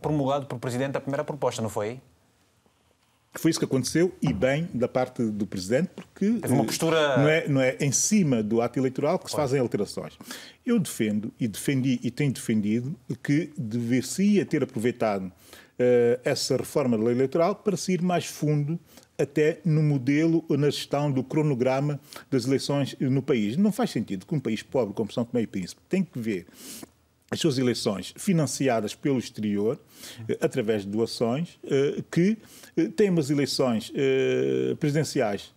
promulgado por Presidente a primeira proposta, não foi? Foi isso que aconteceu e bem da parte do Presidente, porque Teve uma postura... não, é, não é em cima do ato eleitoral que se fazem alterações. Eu defendo e defendi e tenho defendido que deveria ter aproveitado uh, essa reforma da lei eleitoral para se ir mais fundo até no modelo ou na gestão do cronograma das eleições no país. Não faz sentido que um país pobre como São Tomé e Príncipe tem que ver as suas eleições financiadas pelo exterior, eh, através de doações, eh, que eh, têm umas eleições presidenciais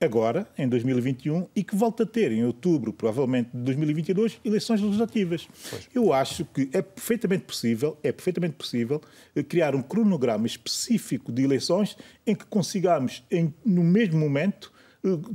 agora, em 2021, e que volta a ter, em outubro, provavelmente, de 2022, eleições legislativas. Pois. Eu acho que é perfeitamente possível, é perfeitamente possível criar um cronograma específico de eleições em que consigamos, em, no mesmo momento,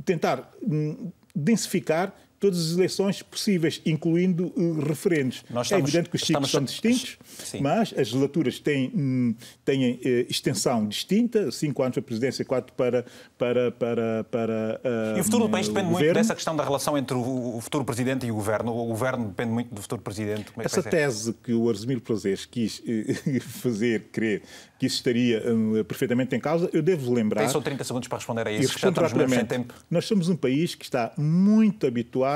tentar hum, densificar todas as eleições possíveis, incluindo uh, referendos. Estamos, é evidente que os ciclos são distintos, sim. mas as legislaturas têm, hum, têm uh, extensão distinta, cinco anos para a presidência, quatro para, para, para, para uh, E o futuro do país depende muito dessa questão da relação entre o, futuro presidente e o governo. O governo depende muito do futuro presidente. É Essa tese que o Arsemiro Prazeres quis *laughs* fazer crer que isso estaria uh, perfeitamente em causa, eu devo lembrar... Tem só 30 segundos para responder a isso, que já estamos sem tempo. Nós somos um país que está muito habituado,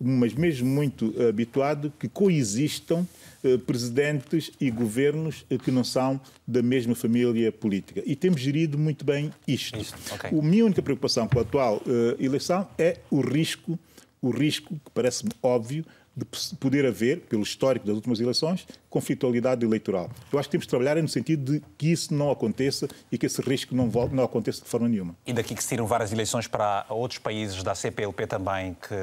mas mesmo muito habituado, que coexistam uh, presidentes e governos uh, que não são da mesma família política. E temos gerido muito bem isto. Isso, okay. A minha única preocupação com a atual eleição é o risco, o risco, que parece-me óbvio, de poder haver, pelo histórico das últimas eleições, conflitualidade eleitoral. Eu acho que temos de trabalhar no sentido de que isso não aconteça e que esse risco não, volte, não aconteça de forma nenhuma. E daqui que se tiram várias eleições para outros países da CPLP também que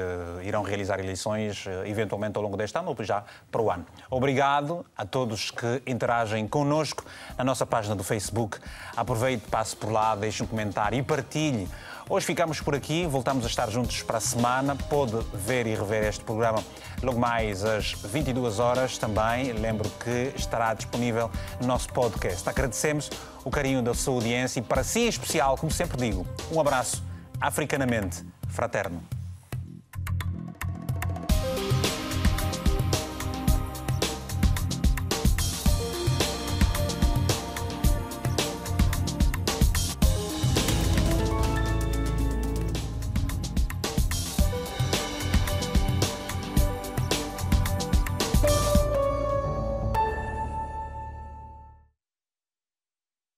irão realizar eleições eh, eventualmente ao longo deste ano ou já para o ano. Obrigado a todos que interagem connosco na nossa página do Facebook. Aproveite, passe por lá, deixe um comentário e partilhe Hoje ficamos por aqui, voltamos a estar juntos para a semana. Pode ver e rever este programa logo mais às 22 horas também. Lembro que estará disponível no nosso podcast. Agradecemos o carinho da sua audiência e para si em especial, como sempre digo, um abraço africanamente fraterno.